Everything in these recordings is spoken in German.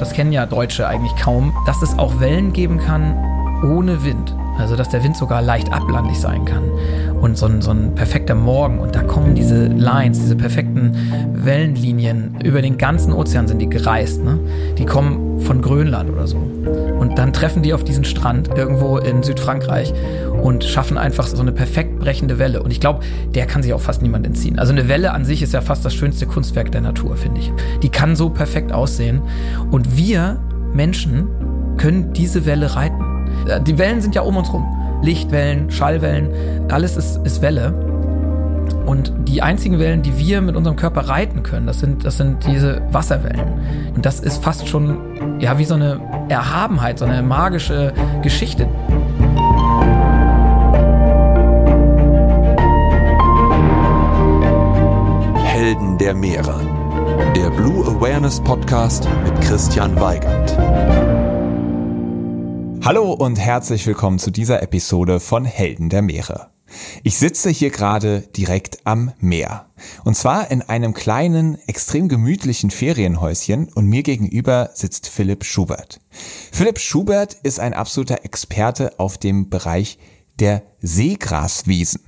das kennen ja Deutsche eigentlich kaum, dass es auch Wellen geben kann ohne Wind. Also dass der Wind sogar leicht ablandig sein kann. Und so ein, so ein perfekter Morgen. Und da kommen diese Lines, diese perfekten Wellenlinien. Über den ganzen Ozean sind die gereist. Ne? Die kommen von Grönland oder so. Und dann treffen die auf diesen Strand irgendwo in Südfrankreich und schaffen einfach so eine perfekt brechende Welle. Und ich glaube, der kann sich auch fast niemand entziehen. Also eine Welle an sich ist ja fast das schönste Kunstwerk der Natur, finde ich. Die kann so perfekt aussehen. Und wir Menschen können diese Welle reiten. Äh, die Wellen sind ja um uns rum. Lichtwellen, Schallwellen, alles ist, ist Welle. Und die einzigen Wellen, die wir mit unserem Körper reiten können, das sind, das sind diese Wasserwellen. Und das ist fast schon, ja, wie so eine Erhabenheit, so eine magische Geschichte. Helden der Meere. Der Blue Awareness Podcast mit Christian Weigand. Hallo und herzlich willkommen zu dieser Episode von Helden der Meere. Ich sitze hier gerade direkt am Meer. Und zwar in einem kleinen, extrem gemütlichen Ferienhäuschen und mir gegenüber sitzt Philipp Schubert. Philipp Schubert ist ein absoluter Experte auf dem Bereich der Seegraswiesen.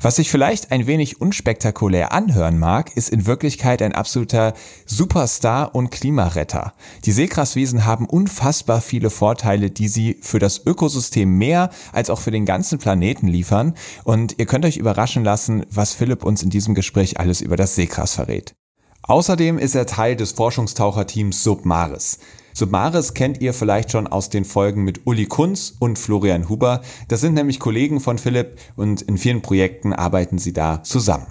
Was sich vielleicht ein wenig unspektakulär anhören mag, ist in Wirklichkeit ein absoluter Superstar und Klimaretter. Die Seegraswiesen haben unfassbar viele Vorteile, die sie für das Ökosystem mehr als auch für den ganzen Planeten liefern. Und ihr könnt euch überraschen lassen, was Philipp uns in diesem Gespräch alles über das Seegras verrät. Außerdem ist er Teil des Forschungstaucherteams Submaris. Submaris kennt ihr vielleicht schon aus den Folgen mit Uli Kunz und Florian Huber. Das sind nämlich Kollegen von Philipp und in vielen Projekten arbeiten sie da zusammen.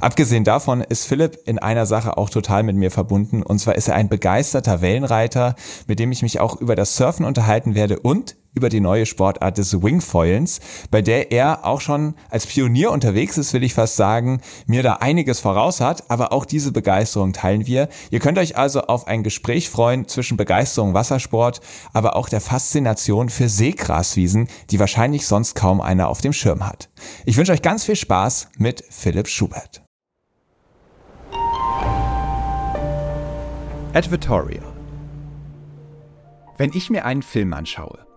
Abgesehen davon ist Philipp in einer Sache auch total mit mir verbunden. Und zwar ist er ein begeisterter Wellenreiter, mit dem ich mich auch über das Surfen unterhalten werde und über die neue Sportart des Wingfoilens, bei der er auch schon als Pionier unterwegs ist, will ich fast sagen, mir da einiges voraus hat, aber auch diese Begeisterung teilen wir. Ihr könnt euch also auf ein Gespräch freuen zwischen Begeisterung Wassersport, aber auch der Faszination für Seegraswiesen, die wahrscheinlich sonst kaum einer auf dem Schirm hat. Ich wünsche euch ganz viel Spaß mit Philipp Schubert. Advertorial Wenn ich mir einen Film anschaue,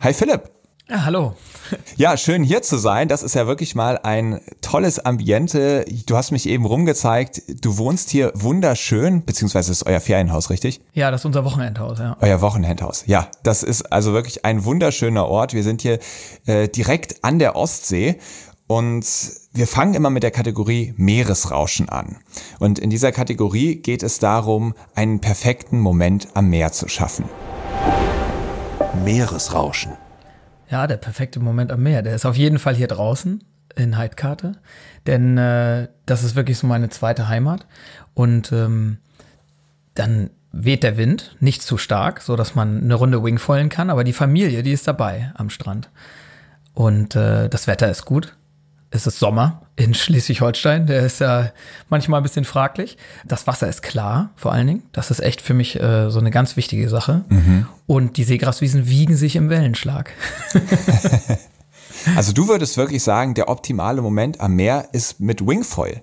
Hi Philipp. Ja, hallo. Ja, schön hier zu sein. Das ist ja wirklich mal ein tolles Ambiente. Du hast mich eben rumgezeigt. Du wohnst hier wunderschön, beziehungsweise ist euer Ferienhaus, richtig? Ja, das ist unser Wochenendhaus, ja. Euer Wochenendhaus. Ja, das ist also wirklich ein wunderschöner Ort. Wir sind hier äh, direkt an der Ostsee und wir fangen immer mit der Kategorie Meeresrauschen an. Und in dieser Kategorie geht es darum, einen perfekten Moment am Meer zu schaffen. Meeresrauschen. Ja, der perfekte Moment am Meer. Der ist auf jeden Fall hier draußen in Heidkarte, denn äh, das ist wirklich so meine zweite Heimat. Und ähm, dann weht der Wind, nicht zu stark, so dass man eine Runde Wingfoilen kann, aber die Familie, die ist dabei am Strand. Und äh, das Wetter ist gut. Es ist Sommer in Schleswig-Holstein. Der ist ja manchmal ein bisschen fraglich. Das Wasser ist klar, vor allen Dingen. Das ist echt für mich äh, so eine ganz wichtige Sache. Mhm. Und die Seegraswiesen wiegen sich im Wellenschlag. also du würdest wirklich sagen, der optimale Moment am Meer ist mit Wingfoil.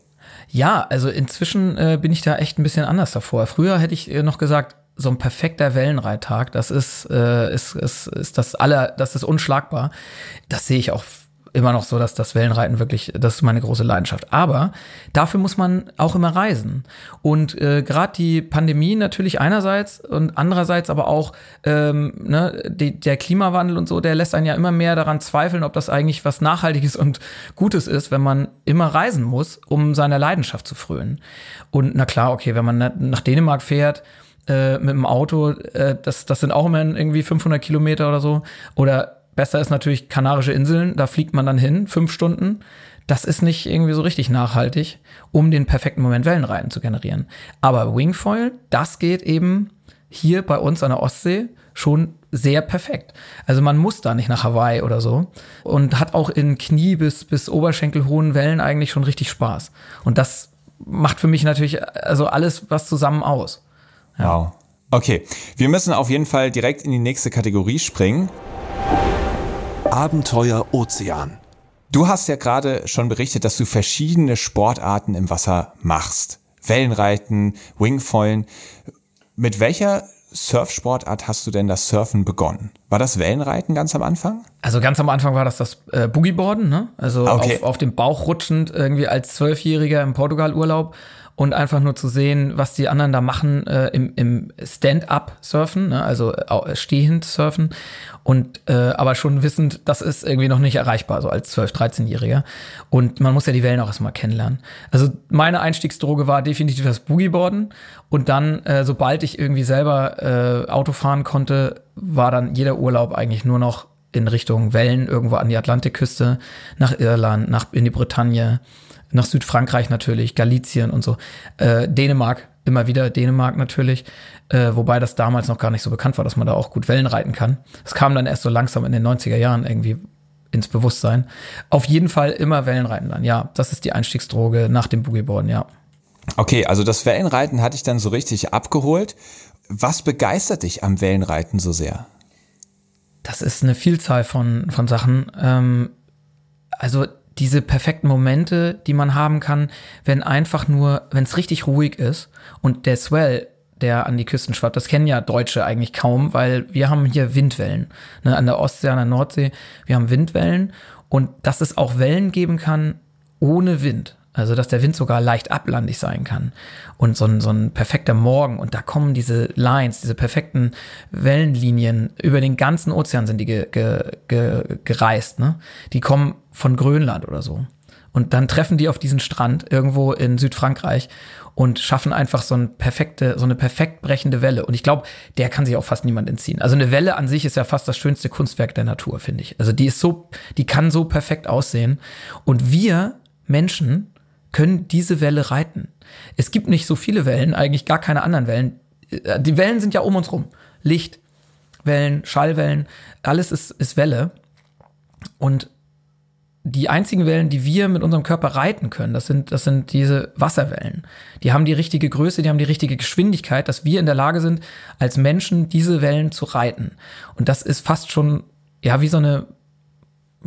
Ja, also inzwischen äh, bin ich da echt ein bisschen anders davor. Früher hätte ich äh, noch gesagt, so ein perfekter Wellenreittag, das ist, äh, ist, ist, ist das aller, das ist unschlagbar. Das sehe ich auch immer noch so, dass das Wellenreiten wirklich, das ist meine große Leidenschaft. Aber dafür muss man auch immer reisen. Und äh, gerade die Pandemie natürlich einerseits und andererseits aber auch ähm, ne, die, der Klimawandel und so, der lässt einen ja immer mehr daran zweifeln, ob das eigentlich was Nachhaltiges und Gutes ist, wenn man immer reisen muss, um seiner Leidenschaft zu frönen. Und na klar, okay, wenn man nach Dänemark fährt, äh, mit dem Auto, äh, das, das sind auch immer irgendwie 500 Kilometer oder so. Oder Besser ist natürlich Kanarische Inseln, da fliegt man dann hin, fünf Stunden. Das ist nicht irgendwie so richtig nachhaltig, um den perfekten Moment Wellenreiten zu generieren. Aber Wingfoil, das geht eben hier bei uns an der Ostsee schon sehr perfekt. Also man muss da nicht nach Hawaii oder so und hat auch in Knie bis, bis Oberschenkel hohen Wellen eigentlich schon richtig Spaß. Und das macht für mich natürlich also alles was zusammen aus. Ja. Wow. Okay, wir müssen auf jeden Fall direkt in die nächste Kategorie springen. Abenteuer Ozean. Du hast ja gerade schon berichtet, dass du verschiedene Sportarten im Wasser machst. Wellenreiten, Wingfoilen. Mit welcher Surfsportart hast du denn das Surfen begonnen? War das Wellenreiten ganz am Anfang? Also ganz am Anfang war das das äh, Boogieboarden, ne? Also okay. auf, auf dem Bauch rutschend irgendwie als Zwölfjähriger im Portugal-Urlaub und einfach nur zu sehen, was die anderen da machen äh, im, im Stand-up-Surfen, ne? also äh, stehend surfen und äh, aber schon wissend, das ist irgendwie noch nicht erreichbar, so als 12-, 13-Jähriger. Und man muss ja die Wellen auch erstmal kennenlernen. Also meine Einstiegsdroge war definitiv das Boogieboarden und dann, äh, sobald ich irgendwie selber äh, Auto fahren konnte, war dann jeder Urlaub eigentlich nur noch in Richtung Wellen irgendwo an die Atlantikküste, nach Irland, nach in die Bretagne nach Südfrankreich natürlich, Galizien und so. Äh, Dänemark, immer wieder Dänemark natürlich, äh, wobei das damals noch gar nicht so bekannt war, dass man da auch gut Wellen reiten kann. Es kam dann erst so langsam in den 90er Jahren irgendwie ins Bewusstsein. Auf jeden Fall immer Wellenreiten dann, ja. Das ist die Einstiegsdroge nach dem Boogieboarden, ja. Okay, also das Wellenreiten hatte ich dann so richtig abgeholt. Was begeistert dich am Wellenreiten so sehr? Das ist eine Vielzahl von, von Sachen. Ähm, also diese perfekten Momente, die man haben kann, wenn einfach nur, wenn es richtig ruhig ist und der Swell, der an die Küsten schwappt, das kennen ja Deutsche eigentlich kaum, weil wir haben hier Windwellen. Ne, an der Ostsee, an der Nordsee, wir haben Windwellen und dass es auch Wellen geben kann ohne Wind. Also, dass der Wind sogar leicht ablandig sein kann. Und so ein, so ein perfekter Morgen. Und da kommen diese Lines, diese perfekten Wellenlinien. Über den ganzen Ozean sind die ge, ge, ge, gereist. Ne? Die kommen von Grönland oder so. Und dann treffen die auf diesen Strand irgendwo in Südfrankreich und schaffen einfach so, ein perfekte, so eine perfekt brechende Welle. Und ich glaube, der kann sich auch fast niemand entziehen. Also eine Welle an sich ist ja fast das schönste Kunstwerk der Natur, finde ich. Also die ist so, die kann so perfekt aussehen. Und wir Menschen können diese Welle reiten. Es gibt nicht so viele Wellen, eigentlich gar keine anderen Wellen. Äh, die Wellen sind ja um uns rum. Licht, Wellen, Schallwellen, alles ist, ist Welle. Und die einzigen Wellen, die wir mit unserem Körper reiten können, das sind, das sind diese Wasserwellen. Die haben die richtige Größe, die haben die richtige Geschwindigkeit, dass wir in der Lage sind, als Menschen diese Wellen zu reiten. Und das ist fast schon, ja, wie so eine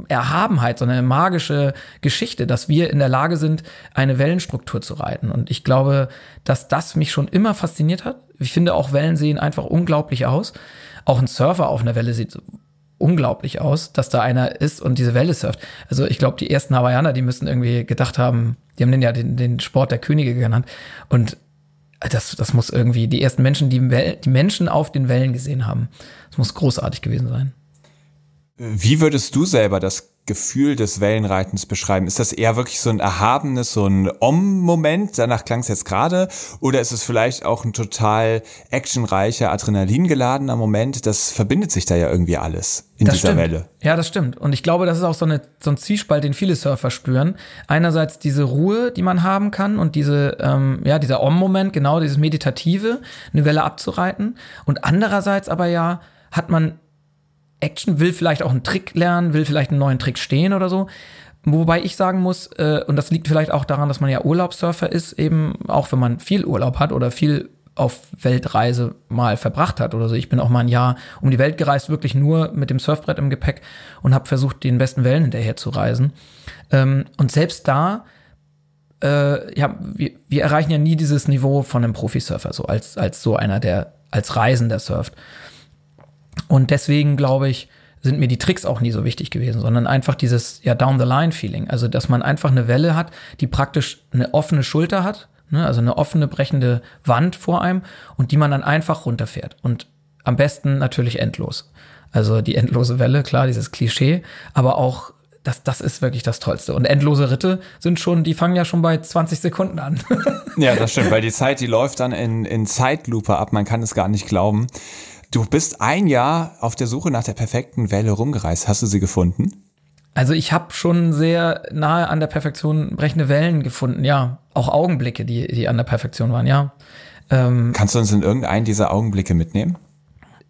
Erhabenheit, so eine magische Geschichte, dass wir in der Lage sind, eine Wellenstruktur zu reiten. Und ich glaube, dass das mich schon immer fasziniert hat. Ich finde auch Wellen sehen einfach unglaublich aus. Auch ein Surfer auf einer Welle sieht unglaublich aus, dass da einer ist und diese Welle surft. Also ich glaube, die ersten Hawaiianer, die müssen irgendwie gedacht haben, die haben den ja den, den Sport der Könige genannt. Und das, das muss irgendwie die ersten Menschen, die, die Menschen auf den Wellen gesehen haben. Das muss großartig gewesen sein. Wie würdest du selber das Gefühl des Wellenreitens beschreiben? Ist das eher wirklich so ein erhabenes, so ein Om-Moment, danach klang es jetzt gerade, oder ist es vielleicht auch ein total actionreicher, adrenalingeladener Moment? Das verbindet sich da ja irgendwie alles in das dieser stimmt. Welle. Ja, das stimmt. Und ich glaube, das ist auch so, eine, so ein Zwiespalt, den viele Surfer spüren. Einerseits diese Ruhe, die man haben kann und diese, ähm, ja, dieser Om-Moment, genau dieses Meditative, eine Welle abzureiten. Und andererseits aber ja, hat man Action, will vielleicht auch einen Trick lernen, will vielleicht einen neuen Trick stehen oder so. Wobei ich sagen muss, äh, und das liegt vielleicht auch daran, dass man ja Urlaubssurfer ist, eben auch wenn man viel Urlaub hat oder viel auf Weltreise mal verbracht hat oder so. Ich bin auch mal ein Jahr um die Welt gereist, wirklich nur mit dem Surfbrett im Gepäck und habe versucht, den besten Wellen hinterher zu reisen. Ähm, und selbst da, äh, ja, wir, wir erreichen ja nie dieses Niveau von einem Profisurfer, so als, als so einer, der als Reisender surft. Und deswegen glaube ich, sind mir die Tricks auch nie so wichtig gewesen, sondern einfach dieses ja down the line Feeling, also dass man einfach eine Welle hat, die praktisch eine offene Schulter hat, ne, also eine offene brechende Wand vor einem und die man dann einfach runterfährt und am besten natürlich endlos. Also die endlose Welle, klar, dieses Klischee, aber auch das, das ist wirklich das Tollste. Und endlose Ritte sind schon, die fangen ja schon bei 20 Sekunden an. ja, das stimmt, weil die Zeit, die läuft dann in, in Zeitlupe ab. Man kann es gar nicht glauben. Du bist ein Jahr auf der Suche nach der perfekten Welle rumgereist. Hast du sie gefunden? Also ich habe schon sehr nahe an der Perfektion brechende Wellen gefunden, ja. Auch Augenblicke, die, die an der Perfektion waren, ja. Ähm, Kannst du uns in irgendeinen dieser Augenblicke mitnehmen?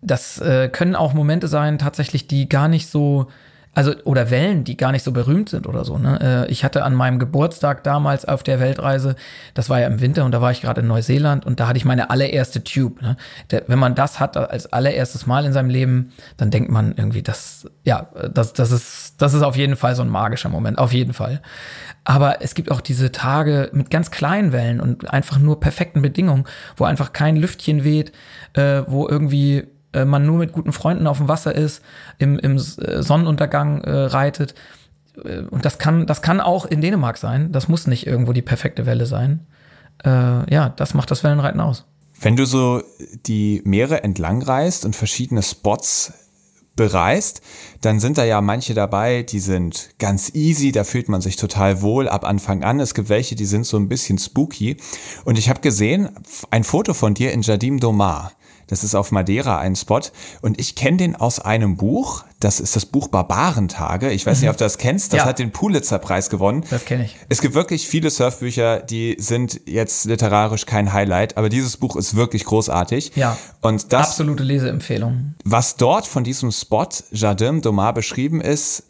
Das äh, können auch Momente sein, tatsächlich, die gar nicht so also oder Wellen, die gar nicht so berühmt sind oder so. Ne? Äh, ich hatte an meinem Geburtstag damals auf der Weltreise, das war ja im Winter und da war ich gerade in Neuseeland und da hatte ich meine allererste Tube. Ne? Der, wenn man das hat als allererstes Mal in seinem Leben, dann denkt man irgendwie, das, ja, das, das ist, das ist auf jeden Fall so ein magischer Moment, auf jeden Fall. Aber es gibt auch diese Tage mit ganz kleinen Wellen und einfach nur perfekten Bedingungen, wo einfach kein Lüftchen weht, äh, wo irgendwie äh, man nur mit guten Freunden auf dem Wasser ist, im, im äh, Sonnenuntergang äh, reitet. Äh, und das kann, das kann auch in Dänemark sein. Das muss nicht irgendwo die perfekte Welle sein. Ja, das macht das Wellenreiten aus. Wenn du so die Meere entlang reist und verschiedene Spots bereist, dann sind da ja manche dabei, die sind ganz easy, da fühlt man sich total wohl ab Anfang an. Es gibt welche, die sind so ein bisschen spooky. Und ich habe gesehen, ein Foto von dir in Jardim Domar. Das ist auf Madeira ein Spot. Und ich kenne den aus einem Buch. Das ist das Buch Barbarentage. Ich weiß mhm. nicht, ob du das kennst. Das ja. hat den Pulitzer-Preis gewonnen. Das kenne ich. Es gibt wirklich viele Surfbücher, die sind jetzt literarisch kein Highlight. Aber dieses Buch ist wirklich großartig. Ja. Und das. Absolute Leseempfehlung. Was dort von diesem Spot Jardin Domar beschrieben ist,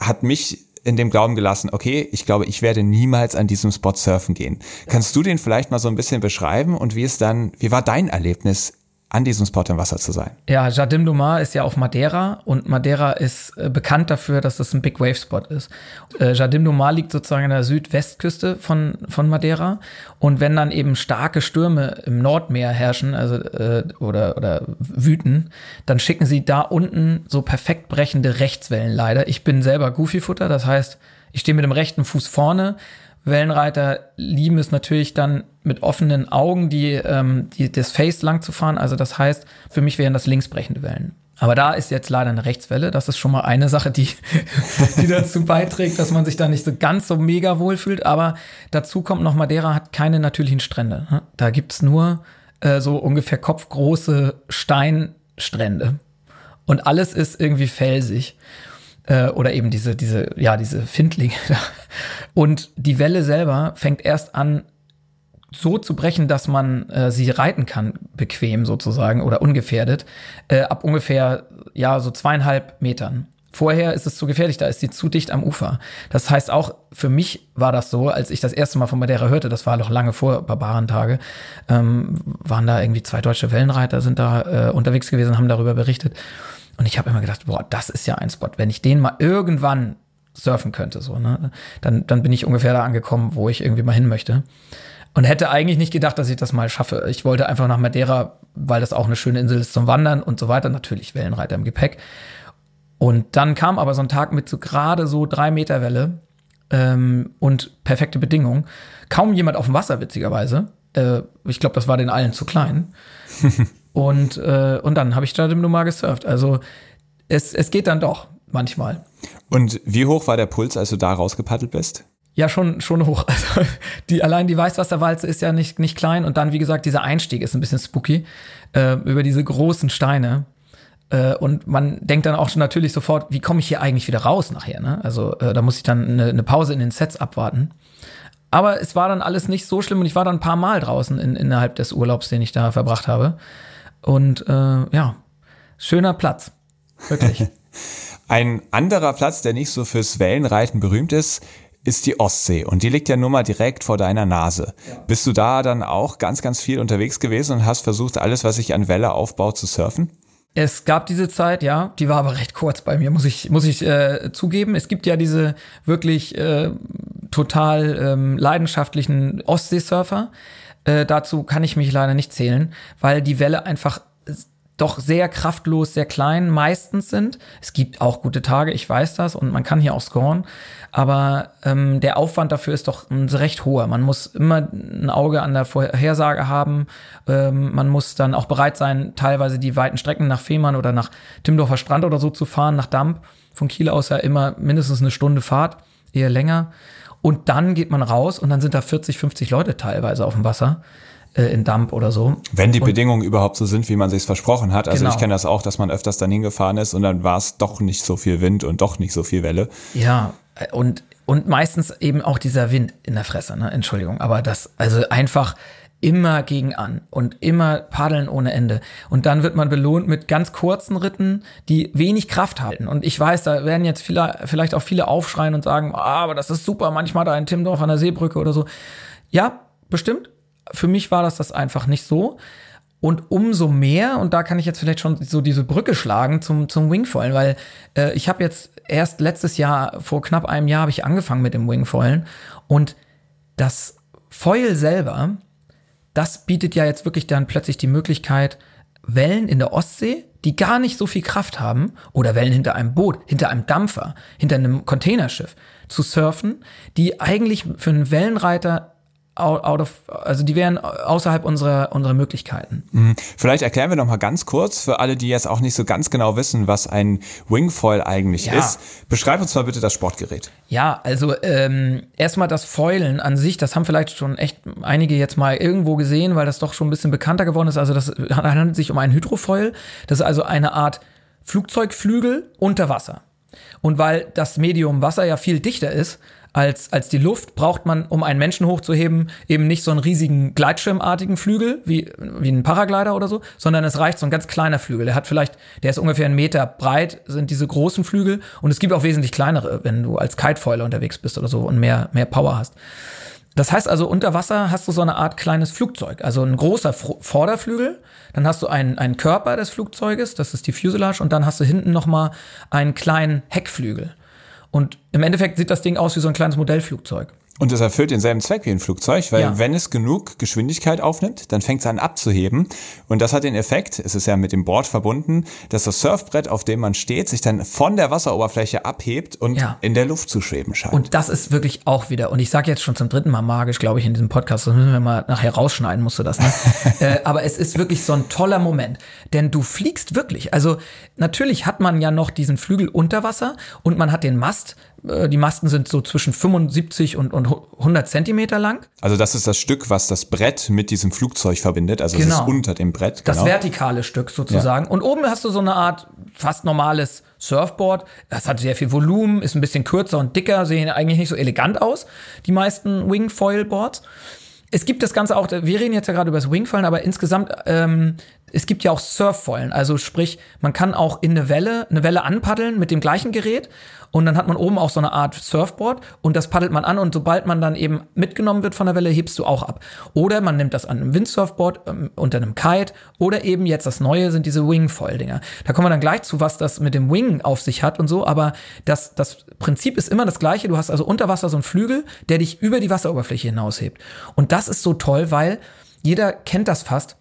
hat mich in dem Glauben gelassen, okay, ich glaube, ich werde niemals an diesem Spot surfen gehen. Kannst du den vielleicht mal so ein bisschen beschreiben und wie es dann, wie war dein Erlebnis an diesem Spot im Wasser zu sein. Ja, Jardim du Mar ist ja auf Madeira und Madeira ist äh, bekannt dafür, dass es ein Big Wave Spot ist. Äh, Jardim du Mar liegt sozusagen an der Südwestküste von, von Madeira und wenn dann eben starke Stürme im Nordmeer herrschen, also äh, oder, oder wüten, dann schicken sie da unten so perfekt brechende Rechtswellen leider. Ich bin selber Goofy-Futter, das heißt, ich stehe mit dem rechten Fuß vorne, Wellenreiter lieben es natürlich dann mit offenen Augen, die, ähm, die das Face lang zu fahren. Also das heißt, für mich wären das linksbrechende Wellen. Aber da ist jetzt leider eine Rechtswelle. Das ist schon mal eine Sache, die, die dazu beiträgt, dass man sich da nicht so ganz so mega wohl fühlt. Aber dazu kommt noch, Madeira hat keine natürlichen Strände. Ne? Da gibt's nur äh, so ungefähr kopfgroße Steinstrände. Und alles ist irgendwie felsig äh, oder eben diese, diese, ja, diese Findlinge. Und die Welle selber fängt erst an, so zu brechen, dass man äh, sie reiten kann, bequem sozusagen oder ungefährdet, äh, ab ungefähr, ja, so zweieinhalb Metern. Vorher ist es zu gefährlich, da ist sie zu dicht am Ufer. Das heißt auch, für mich war das so, als ich das erste Mal von Madeira hörte, das war noch lange vor Barbarentage, ähm, waren da irgendwie zwei deutsche Wellenreiter, sind da äh, unterwegs gewesen, haben darüber berichtet. Und ich habe immer gedacht, boah, das ist ja ein Spot. Wenn ich den mal irgendwann surfen könnte, so, ne, dann, dann bin ich ungefähr da angekommen, wo ich irgendwie mal hin möchte. Und hätte eigentlich nicht gedacht, dass ich das mal schaffe. Ich wollte einfach nach Madeira, weil das auch eine schöne Insel ist zum Wandern und so weiter. Natürlich Wellenreiter im Gepäck. Und dann kam aber so ein Tag mit so gerade so drei Meter Welle ähm, und perfekte Bedingungen. Kaum jemand auf dem Wasser, witzigerweise. Äh, ich glaube, das war den allen zu klein. Und, äh, und dann habe ich da nur mal gesurft. Also es, es geht dann doch manchmal. Und wie hoch war der Puls, als du da rausgepaddelt bist? Ja, schon, schon hoch. Also die, allein die Weißwasserwalze ist ja nicht, nicht klein und dann, wie gesagt, dieser Einstieg ist ein bisschen spooky äh, über diese großen Steine. Äh, und man denkt dann auch schon natürlich sofort, wie komme ich hier eigentlich wieder raus nachher? Ne? Also äh, da muss ich dann eine, eine Pause in den Sets abwarten. Aber es war dann alles nicht so schlimm und ich war dann ein paar Mal draußen in, innerhalb des Urlaubs, den ich da verbracht habe. Und äh, ja, schöner Platz. Wirklich. Ein anderer Platz, der nicht so fürs Wellenreiten berühmt ist, ist die Ostsee und die liegt ja nur mal direkt vor deiner Nase. Ja. Bist du da dann auch ganz, ganz viel unterwegs gewesen und hast versucht, alles, was sich an Welle aufbaut, zu surfen? Es gab diese Zeit, ja, die war aber recht kurz bei mir, muss ich, muss ich äh, zugeben. Es gibt ja diese wirklich äh, total ähm, leidenschaftlichen Ostseesurfer. Äh, dazu kann ich mich leider nicht zählen, weil die Welle einfach doch sehr kraftlos, sehr klein meistens sind. Es gibt auch gute Tage, ich weiß das, und man kann hier auch scoren. Aber ähm, der Aufwand dafür ist doch recht hoher. Man muss immer ein Auge an der Vorhersage haben. Ähm, man muss dann auch bereit sein, teilweise die weiten Strecken nach Fehmarn oder nach Timdorfer Strand oder so zu fahren, nach Damp. Von Kiel aus ja immer mindestens eine Stunde Fahrt, eher länger. Und dann geht man raus und dann sind da 40, 50 Leute teilweise auf dem Wasser äh, in Damp oder so. Wenn die und, Bedingungen überhaupt so sind, wie man sich versprochen hat. Also genau. ich kenne das auch, dass man öfters dann hingefahren ist und dann war es doch nicht so viel Wind und doch nicht so viel Welle. Ja, und, und meistens eben auch dieser Wind in der Fresse, ne? Entschuldigung. Aber das, also einfach immer gegen an und immer paddeln ohne Ende. Und dann wird man belohnt mit ganz kurzen Ritten, die wenig Kraft halten. Und ich weiß, da werden jetzt viele, vielleicht auch viele aufschreien und sagen, ah, aber das ist super, manchmal da in Timdorf an der Seebrücke oder so. Ja, bestimmt für mich war das das einfach nicht so. Und umso mehr, und da kann ich jetzt vielleicht schon so diese Brücke schlagen zum, zum Wingfoilen, weil äh, ich habe jetzt erst letztes Jahr, vor knapp einem Jahr, habe ich angefangen mit dem Wingfoilen. Und das Foil selber, das bietet ja jetzt wirklich dann plötzlich die Möglichkeit, Wellen in der Ostsee, die gar nicht so viel Kraft haben, oder Wellen hinter einem Boot, hinter einem Dampfer, hinter einem Containerschiff zu surfen, die eigentlich für einen Wellenreiter out of, also die wären außerhalb unserer, unserer Möglichkeiten. Mhm. Vielleicht erklären wir noch mal ganz kurz für alle, die jetzt auch nicht so ganz genau wissen, was ein Wingfoil eigentlich ja. ist. Beschreib uns mal bitte das Sportgerät. Ja, also ähm, erstmal das Foilen an sich, das haben vielleicht schon echt einige jetzt mal irgendwo gesehen, weil das doch schon ein bisschen bekannter geworden ist. Also das handelt sich um ein Hydrofoil. Das ist also eine Art Flugzeugflügel unter Wasser. Und weil das Medium Wasser ja viel dichter ist, als, als die Luft braucht man, um einen Menschen hochzuheben, eben nicht so einen riesigen Gleitschirmartigen Flügel, wie, wie ein Paraglider oder so, sondern es reicht so ein ganz kleiner Flügel. Der hat vielleicht, der ist ungefähr einen Meter breit, sind diese großen Flügel. Und es gibt auch wesentlich kleinere, wenn du als Kitefoiler unterwegs bist oder so und mehr, mehr Power hast. Das heißt also, unter Wasser hast du so eine Art kleines Flugzeug, also ein großer Vorderflügel, dann hast du einen, einen Körper des Flugzeuges, das ist die Fuselage, und dann hast du hinten nochmal einen kleinen Heckflügel. Und im Endeffekt sieht das Ding aus wie so ein kleines Modellflugzeug. Und es erfüllt denselben Zweck wie ein Flugzeug, weil ja. wenn es genug Geschwindigkeit aufnimmt, dann fängt es an abzuheben. Und das hat den Effekt, es ist ja mit dem Board verbunden, dass das Surfbrett, auf dem man steht, sich dann von der Wasseroberfläche abhebt und ja. in der Luft zu schweben scheint. Und das ist wirklich auch wieder, und ich sage jetzt schon zum dritten Mal magisch, glaube ich, in diesem Podcast, das müssen wir mal nachher rausschneiden, musst du das, ne? äh, aber es ist wirklich so ein toller Moment, denn du fliegst wirklich. Also natürlich hat man ja noch diesen Flügel unter Wasser und man hat den Mast, die Masten sind so zwischen 75 und, und 100 Zentimeter lang. Also das ist das Stück, was das Brett mit diesem Flugzeug verbindet. Also genau. es ist genau. unter dem Brett. Genau. Das vertikale Stück sozusagen. Ja. Und oben hast du so eine Art fast normales Surfboard. Das hat sehr viel Volumen, ist ein bisschen kürzer und dicker, sehen eigentlich nicht so elegant aus, die meisten Wingfoil-Boards. Es gibt das Ganze auch, wir reden jetzt ja gerade über das Wingfoilen, aber insgesamt ähm, es gibt ja auch Surfvollen. Also sprich, man kann auch in eine Welle, eine Welle anpaddeln mit dem gleichen Gerät und dann hat man oben auch so eine Art Surfboard und das paddelt man an und sobald man dann eben mitgenommen wird von der Welle, hebst du auch ab. Oder man nimmt das an einem Windsurfboard ähm, unter einem Kite oder eben jetzt das Neue sind diese Wingfoil-Dinger. Da kommen wir dann gleich zu, was das mit dem Wing auf sich hat und so, aber das, das Prinzip ist immer das gleiche. Du hast also unter Wasser so einen Flügel, der dich über die Wasseroberfläche hinaushebt. Und das ist so toll, weil jeder kennt das fast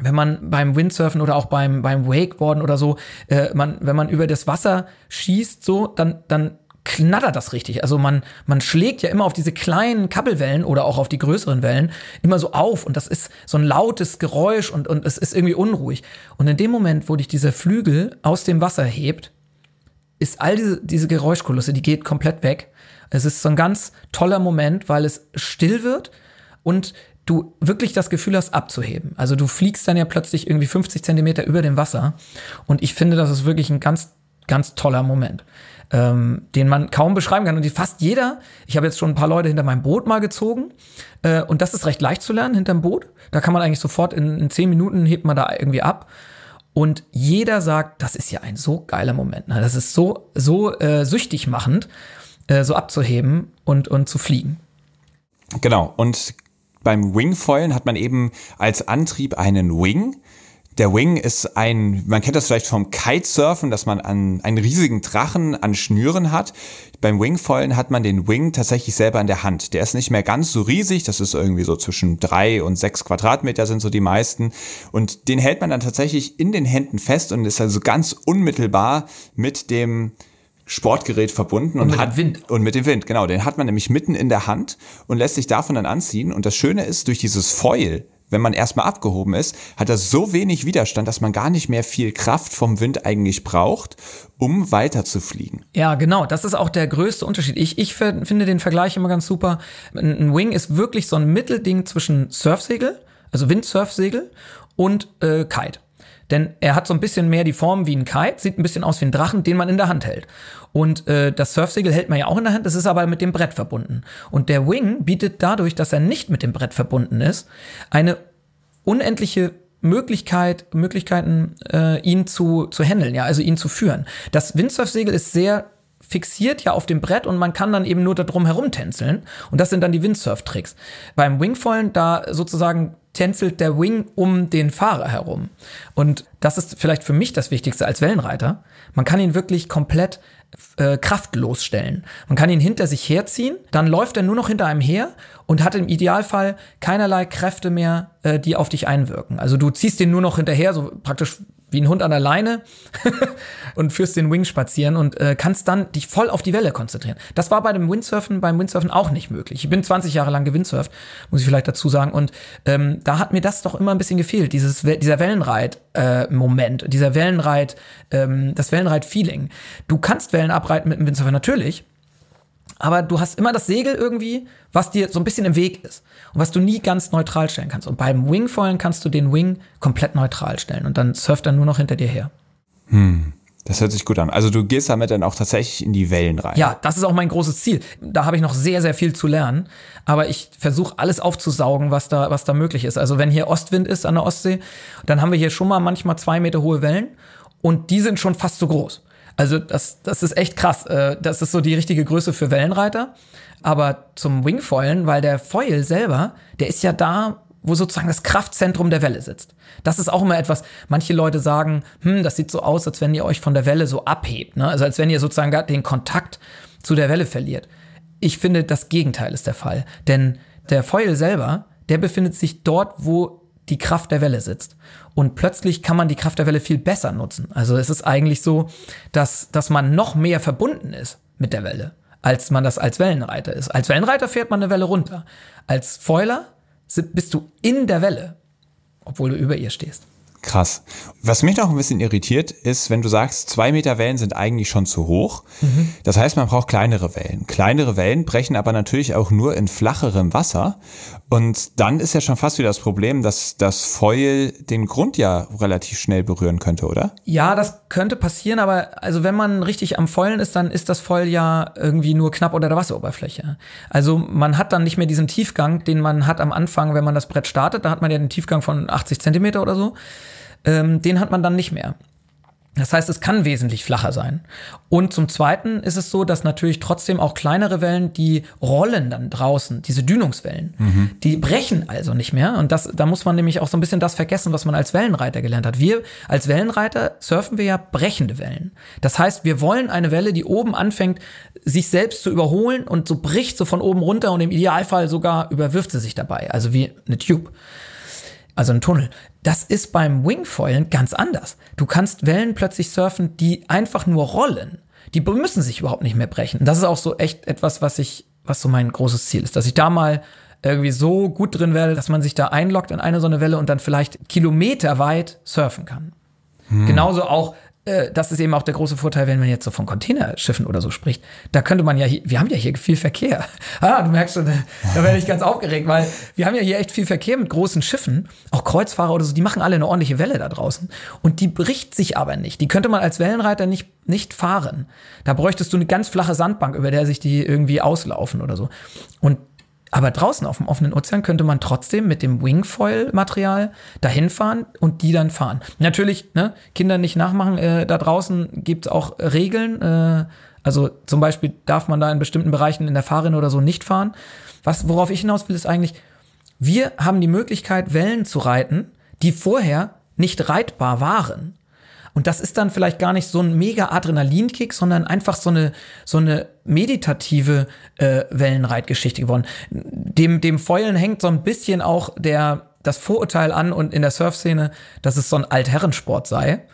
wenn man beim Windsurfen oder auch beim, beim Wakeboarden oder so, äh, man, wenn man über das Wasser schießt, so, dann, dann knattert das richtig. Also man, man schlägt ja immer auf diese kleinen Kappelwellen oder auch auf die größeren Wellen immer so auf und das ist so ein lautes Geräusch und, und es ist irgendwie unruhig. Und in dem Moment, wo dich dieser Flügel aus dem Wasser hebt, ist all diese, diese Geräuschkulisse, die geht komplett weg. Es ist so ein ganz toller Moment, weil es still wird und du wirklich das Gefühl hast, abzuheben. Also du fliegst dann ja plötzlich irgendwie 50 Zentimeter über dem Wasser. Und ich finde, das ist wirklich ein ganz, ganz toller Moment, ähm, den man kaum beschreiben kann. Und die fast jeder, ich habe jetzt schon ein paar Leute hinter meinem Boot mal gezogen. Äh, und das ist recht leicht zu lernen hinterm Boot. Da kann man eigentlich sofort in, in zehn Minuten hebt man da irgendwie ab. Und jeder sagt, das ist ja ein so geiler Moment. Ne? Das ist so, so äh, süchtig machend, äh, so abzuheben und, und zu fliegen. Genau. Und beim Wingfoilen hat man eben als Antrieb einen Wing. Der Wing ist ein, man kennt das vielleicht vom Kitesurfen, dass man an einen riesigen Drachen an Schnüren hat. Beim Wingfoilen hat man den Wing tatsächlich selber in der Hand. Der ist nicht mehr ganz so riesig, das ist irgendwie so zwischen drei und sechs Quadratmeter sind so die meisten. Und den hält man dann tatsächlich in den Händen fest und ist also ganz unmittelbar mit dem Sportgerät verbunden und, und mit hat dem Wind. und mit dem Wind, genau, den hat man nämlich mitten in der Hand und lässt sich davon dann anziehen und das Schöne ist durch dieses Foil wenn man erstmal abgehoben ist, hat er so wenig Widerstand, dass man gar nicht mehr viel Kraft vom Wind eigentlich braucht, um weiter zu fliegen. Ja, genau. Das ist auch der größte Unterschied. Ich, ich finde den Vergleich immer ganz super. Ein Wing ist wirklich so ein Mittelding zwischen Surfsegel, also Windsurfsegel und äh, Kite. Denn er hat so ein bisschen mehr die Form wie ein Kite, sieht ein bisschen aus wie ein Drachen, den man in der Hand hält. Und äh, das Surfsegel hält man ja auch in der Hand, das ist aber mit dem Brett verbunden. Und der Wing bietet dadurch, dass er nicht mit dem Brett verbunden ist, eine unendliche Möglichkeit, Möglichkeiten, äh, ihn zu, zu handeln, ja, also ihn zu führen. Das Windsurfsegel ist sehr fixiert ja auf dem Brett und man kann dann eben nur darum herumtänzeln. Und das sind dann die Windsurf-Tricks. Beim Wingfoilen, da sozusagen tänzelt der Wing um den Fahrer herum. Und das ist vielleicht für mich das Wichtigste als Wellenreiter. Man kann ihn wirklich komplett äh, kraftlos stellen. Man kann ihn hinter sich herziehen, dann läuft er nur noch hinter einem her und hat im Idealfall keinerlei Kräfte mehr, äh, die auf dich einwirken. Also du ziehst den nur noch hinterher, so praktisch wie ein Hund an der Leine und führst den Wing spazieren und äh, kannst dann dich voll auf die Welle konzentrieren. Das war bei dem Windsurfen, beim Windsurfen auch nicht möglich. Ich bin 20 Jahre lang gewindsurft, muss ich vielleicht dazu sagen. Und ähm, da hat mir das doch immer ein bisschen gefehlt, dieses, dieser Wellenreit-Moment, äh, dieser Wellenreit, ähm, das Wellenreit-Feeling. Du kannst Wellen abreiten mit dem Windsurfer, natürlich aber du hast immer das Segel irgendwie, was dir so ein bisschen im Weg ist und was du nie ganz neutral stellen kannst. Und beim Wingfoilen kannst du den Wing komplett neutral stellen und dann surft er nur noch hinter dir her. Hm. Das hört sich gut an. Also du gehst damit dann auch tatsächlich in die Wellen rein. Ja, das ist auch mein großes Ziel. Da habe ich noch sehr, sehr viel zu lernen. Aber ich versuche alles aufzusaugen, was da, was da möglich ist. Also wenn hier Ostwind ist an der Ostsee, dann haben wir hier schon mal manchmal zwei Meter hohe Wellen und die sind schon fast so groß. Also das, das ist echt krass. Äh, das ist so die richtige Größe für Wellenreiter. Aber zum Wingfoilen, weil der Foil selber, der ist ja da, wo sozusagen das Kraftzentrum der Welle sitzt. Das ist auch immer etwas, manche Leute sagen, hm, das sieht so aus, als wenn ihr euch von der Welle so abhebt. Ne? Also als wenn ihr sozusagen den Kontakt zu der Welle verliert. Ich finde, das Gegenteil ist der Fall. Denn der Foil selber, der befindet sich dort, wo die Kraft der Welle sitzt. Und plötzlich kann man die Kraft der Welle viel besser nutzen. Also es ist eigentlich so, dass, dass man noch mehr verbunden ist mit der Welle, als man das als Wellenreiter ist. Als Wellenreiter fährt man eine Welle runter. Als Foiler bist du in der Welle, obwohl du über ihr stehst. Krass. Was mich noch ein bisschen irritiert, ist, wenn du sagst, zwei Meter Wellen sind eigentlich schon zu hoch. Mhm. Das heißt, man braucht kleinere Wellen. Kleinere Wellen brechen aber natürlich auch nur in flacherem Wasser. Und dann ist ja schon fast wieder das Problem, dass das Foil den Grund ja relativ schnell berühren könnte, oder? Ja, das könnte passieren, aber also wenn man richtig am Foilen ist, dann ist das Foil ja irgendwie nur knapp unter der Wasseroberfläche. Also man hat dann nicht mehr diesen Tiefgang, den man hat am Anfang, wenn man das Brett startet. Da hat man ja den Tiefgang von 80 Zentimeter oder so ähm, den hat man dann nicht mehr. Das heißt, es kann wesentlich flacher sein. Und zum Zweiten ist es so, dass natürlich trotzdem auch kleinere Wellen, die rollen dann draußen, diese Dünungswellen, mhm. die brechen also nicht mehr. Und das, da muss man nämlich auch so ein bisschen das vergessen, was man als Wellenreiter gelernt hat. Wir als Wellenreiter surfen wir ja brechende Wellen. Das heißt, wir wollen eine Welle, die oben anfängt, sich selbst zu überholen und so bricht so von oben runter und im Idealfall sogar überwirft sie sich dabei. Also wie eine Tube also ein Tunnel. Das ist beim Wingfoilen ganz anders. Du kannst Wellen plötzlich surfen, die einfach nur rollen. Die müssen sich überhaupt nicht mehr brechen. Das ist auch so echt etwas, was ich, was so mein großes Ziel ist, dass ich da mal irgendwie so gut drin werde, dass man sich da einloggt in eine so eine Welle und dann vielleicht kilometerweit surfen kann. Hm. Genauso auch äh, das ist eben auch der große Vorteil, wenn man jetzt so von Containerschiffen oder so spricht. Da könnte man ja hier, wir haben ja hier viel Verkehr. Ah, du merkst schon, da werde ich ganz aufgeregt, weil wir haben ja hier echt viel Verkehr mit großen Schiffen, auch Kreuzfahrer oder so, die machen alle eine ordentliche Welle da draußen. Und die bricht sich aber nicht. Die könnte man als Wellenreiter nicht, nicht fahren. Da bräuchtest du eine ganz flache Sandbank, über der sich die irgendwie auslaufen oder so. Und Aber draußen auf dem offenen Ozean könnte man trotzdem mit dem Wingfoil-Material dahin fahren und die dann fahren. Natürlich, ne, Kinder nicht nachmachen, äh, da draußen gibt es auch Regeln. Äh, also zum Beispiel darf man da in bestimmten Bereichen in der Fahrrinne oder so nicht fahren. Was, worauf ich hinaus will, ist eigentlich, wir haben die Möglichkeit, Wellen zu reiten, die vorher nicht reitbar waren. Und das ist dann vielleicht gar nicht so ein mega Adrenalinkick, sondern einfach so eine, so eine meditative äh, Wellenreitgeschichte geworden. Dem, dem Fäulen hängt so ein bisschen auch der, das Vorurteil an und in der Surfszene, dass es so ein Altherrensport sei.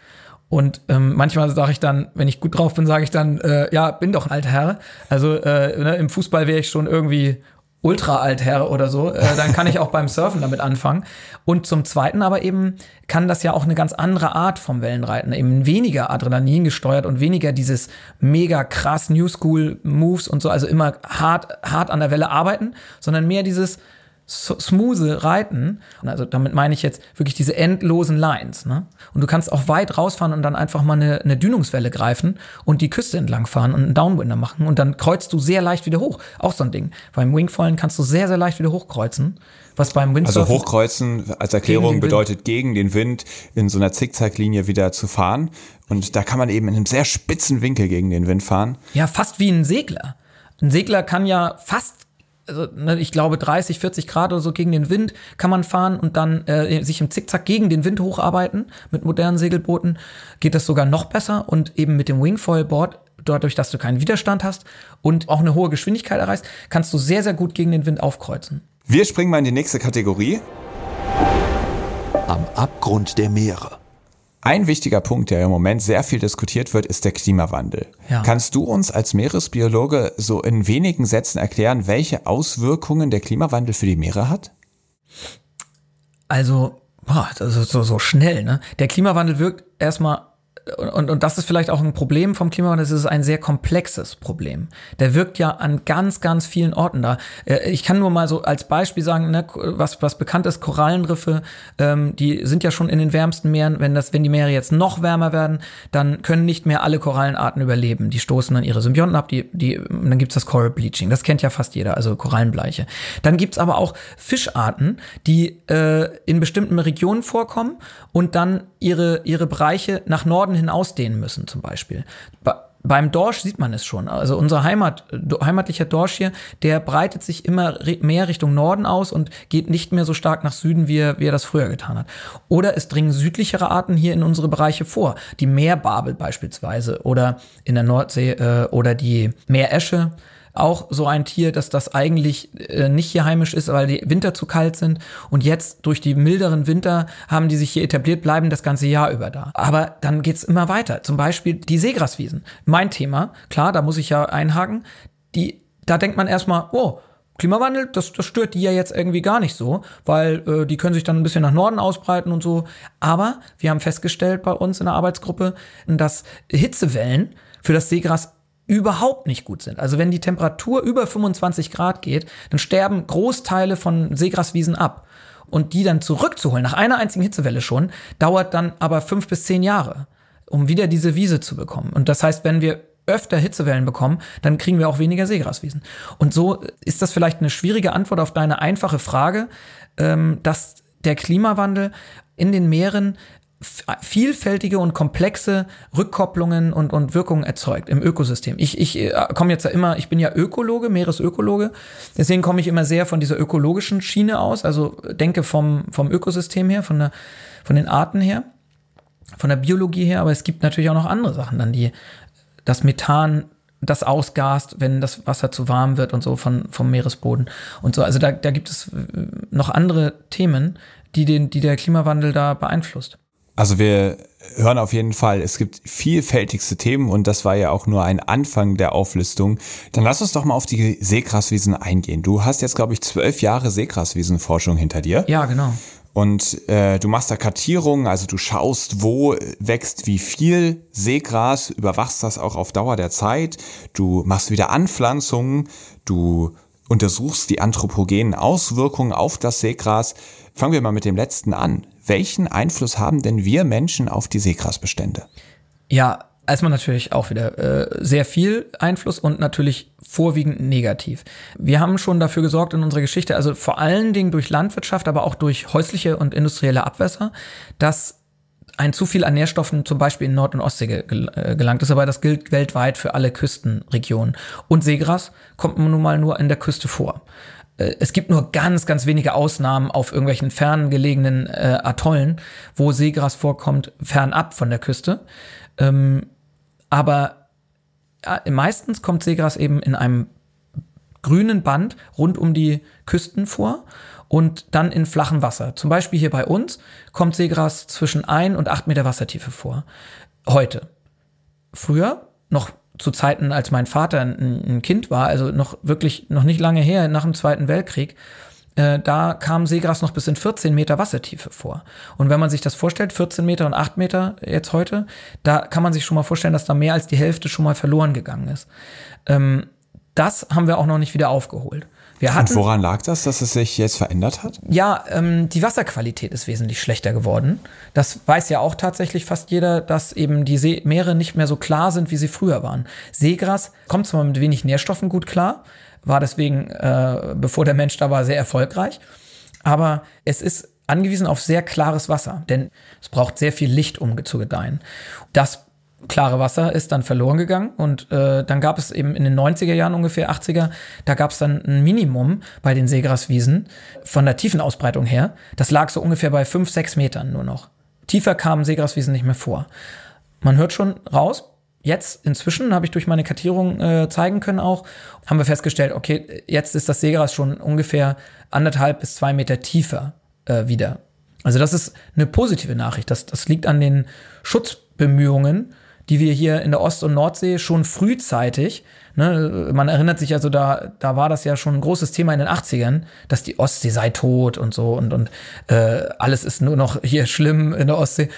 Und ähm, manchmal sage ich dann, wenn ich gut drauf bin, sage ich dann, äh, ja, bin doch ein alter Herr. Also äh, ne, im Fußball wäre ich schon irgendwie ultra Altherr oder so, äh, dann kann ich auch beim Surfen damit anfangen. Und zum Zweiten aber eben kann das ja auch eine ganz andere Art vom Wellenreiten, eben weniger Adrenalin gesteuert und weniger dieses mega krass New School Moves und so, also immer hart, hart an der Welle arbeiten, sondern mehr dieses smooth reiten. Und also damit meine ich jetzt wirklich diese endlosen Lines. Ne? Und du kannst auch weit rausfahren und dann einfach mal eine, eine Dünungswelle greifen und die Küste entlang fahren und einen Downwinder machen. Und dann kreuzt du sehr leicht wieder hoch. Auch so ein Ding. Beim Wingfallen kannst du sehr, sehr leicht wieder hochkreuzen. Was beim Windsurfen Also hochkreuzen als Erklärung gegen bedeutet gegen den Wind in so einer Zickzacklinie wieder zu fahren. Und da kann man eben in einem sehr spitzen Winkel gegen den Wind fahren. Ja, fast wie ein Segler. Ein Segler kann ja fast also, ne, ich glaube 30, 40 Grad oder so gegen den Wind kann man fahren und dann äh, sich im Zickzack gegen den Wind hocharbeiten. Mit modernen Segelbooten geht das sogar noch besser und eben mit dem Wingfoil-Board, dadurch, dass du keinen Widerstand hast und auch eine hohe Geschwindigkeit erreichst, kannst du sehr, sehr gut gegen den Wind aufkreuzen. Wir springen mal in die nächste Kategorie. Am Abgrund der Meere. Ein wichtiger Punkt, der im Moment sehr viel diskutiert wird, ist der Klimawandel. Ja. Kannst du uns als Meeresbiologe so in wenigen Sätzen erklären, welche Auswirkungen der Klimawandel für die Meere hat? Also, boah, das ist so, so schnell, ne? Der Klimawandel wirkt erstmal und, und das ist vielleicht auch ein Problem vom Klimawandel, es ist ein sehr komplexes Problem. Der wirkt ja an ganz, ganz vielen Orten da. Äh, ich kann nur mal so als Beispiel sagen, ne, was, was bekannt ist, Korallenriffe, ähm, die sind ja schon in den wärmsten Meeren. Wenn, das, wenn die Meere jetzt noch wärmer werden, dann können nicht mehr alle Korallenarten überleben. Die stoßen dann ihre Symbionten ab, die, die, dann gibt's das Coral Bleaching. Das kennt ja fast jeder, also Korallenbleiche. Dann gibt's aber auch Fischarten, die äh, in bestimmten Regionen vorkommen und dann ihre, ihre Bereiche nach Norden hin ausdehnen müssen, zum Beispiel. Ba beim Dorsch sieht man es schon. Also unser Heimat, heimatlicher Dorsch hier, der breitet sich immer mehr Richtung Norden aus und geht nicht mehr so stark nach Süden, wie er, wie er das früher getan hat. Oder es dringen südlichere Arten hier in unsere Bereiche vor. Die Meerbabel beispielsweise oder in der Nordsee äh, oder die Meeresche auch so ein Tier, dass das eigentlich äh, nicht hier heimisch ist, weil die Winter zu kalt sind. Und jetzt durch die milderen Winter haben die sich hier etabliert, bleiben das ganze Jahr über da. Aber dann geht's immer weiter. Zum Beispiel die Seegraswiesen. Mein Thema, klar, da muss ich ja einhaken. Die, da denkt man erstmal, oh, Klimawandel, das, das stört die ja jetzt irgendwie gar nicht so, weil äh, die können sich dann ein bisschen nach Norden ausbreiten und so. Aber wir haben festgestellt bei uns in der Arbeitsgruppe, dass Hitzewellen für das Seegras überhaupt nicht gut sind. Also wenn die Temperatur über 25 Grad geht, dann sterben Großteile von Seegraswiesen ab. Und die dann zurückzuholen, nach einer einzigen Hitzewelle schon, dauert dann aber fünf bis zehn Jahre, um wieder diese Wiese zu bekommen. Und das heißt, wenn wir öfter Hitzewellen bekommen, dann kriegen wir auch weniger Seegraswiesen. Und so ist das vielleicht eine schwierige Antwort auf deine einfache Frage, ähm, dass der Klimawandel in den Meeren vielfältige und komplexe Rückkopplungen und, und Wirkungen erzeugt im Ökosystem. Ich, ich äh, komme jetzt ja immer, ich bin ja Ökologe, Meeresökologe, deswegen komme ich immer sehr von dieser ökologischen Schiene aus, also denke vom, vom Ökosystem her, von, der, von den Arten her, von der Biologie her, aber es gibt natürlich auch noch andere Sachen, dann die das Methan das ausgast, wenn das Wasser zu warm wird und so von, vom Meeresboden und so. Also da, da gibt es noch andere Themen, die, den, die der Klimawandel da beeinflusst. Also wir hören auf jeden Fall, es gibt vielfältigste Themen und das war ja auch nur ein Anfang der Auflistung. Dann lass uns doch mal auf die Seegraswiesen eingehen. Du hast jetzt, glaube ich, zwölf Jahre Seegraswiesenforschung hinter dir. Ja, genau. Und äh, du machst da Kartierungen, also du schaust, wo wächst wie viel Seegras, überwachst das auch auf Dauer der Zeit. Du machst wieder Anpflanzungen, du untersuchst die anthropogenen Auswirkungen auf das Seegras. Fangen wir mal mit dem letzten an. Welchen Einfluss haben denn wir Menschen auf die Seegrasbestände? Ja, erstmal natürlich auch wieder äh, sehr viel Einfluss und natürlich vorwiegend negativ. Wir haben schon dafür gesorgt in unserer Geschichte, also vor allen Dingen durch Landwirtschaft, aber auch durch häusliche und industrielle Abwässer, dass ein zu viel an Nährstoffen zum Beispiel in Nord- und Ostsee äh, gelangt ist, aber das gilt weltweit für alle Küstenregionen. Und Seegras kommt nun mal nur in der Küste vor. Äh, es gibt nur ganz, ganz wenige Ausnahmen auf irgendwelchen ferngelegenen äh, Atollen, wo Seegras vorkommt, fernab von der Küste. Ähm, aber äh, meistens kommt Seegras eben in einem grünen Band rund um die Küsten vor und dann in flachem Wasser. Zum Beispiel hier bei uns kommt Seegras zwischen ein und acht Meter Wassertiefe vor. Heute. Früher, noch zu Zeiten, als mein Vater ein, ein Kind war, also noch wirklich noch nicht lange her, nach dem Zweiten Weltkrieg, äh, da kam Seegras noch bis in 14 Meter Wassertiefe vor. Und wenn man sich das vorstellt, 14 Meter und 8 Meter jetzt heute, da kann man sich schon mal vorstellen, dass da mehr als die Hälfte schon mal verloren gegangen ist. Ähm, das haben wir auch noch nicht wieder aufgeholt. Hatten, Und woran lag das, dass es sich jetzt verändert hat? Ja, ähm, die Wasserqualität ist wesentlich schlechter geworden. Das weiß ja auch tatsächlich fast jeder, dass eben die See Meere nicht mehr so klar sind, wie sie früher waren. Seegras kommt zwar mit wenig Nährstoffen gut klar, war deswegen, äh, bevor der Mensch da war, sehr erfolgreich. Aber es ist angewiesen auf sehr klares Wasser, denn es braucht sehr viel Licht, um zu gedeihen. Das klare Wasser ist dann verloren gegangen und äh, dann gab es eben in den 90er Jahren ungefähr 80er, da gab es dann ein Minimum bei den Seegraswiesen von der Tiefenausbreitung her. Das lag so ungefähr bei 5, 6 Metern nur noch. Tiefer kamen Seegraswiesen nicht mehr vor. Man hört schon raus, jetzt inzwischen habe ich durch meine Kartierung äh, zeigen können auch, haben wir festgestellt, okay, jetzt ist das Seegras schon ungefähr anderthalb bis zwei Meter tiefer äh, wieder. Also das ist eine positive Nachricht. Das, das liegt an den Schutzbemühungen die wir hier in der Ost- und Nordsee schon frühzeitig, ne, man erinnert sich also, da, da war das ja schon ein großes Thema in den 80ern, dass die Ostsee sei tot und so und, und äh, alles ist nur noch hier schlimm in der Ostsee.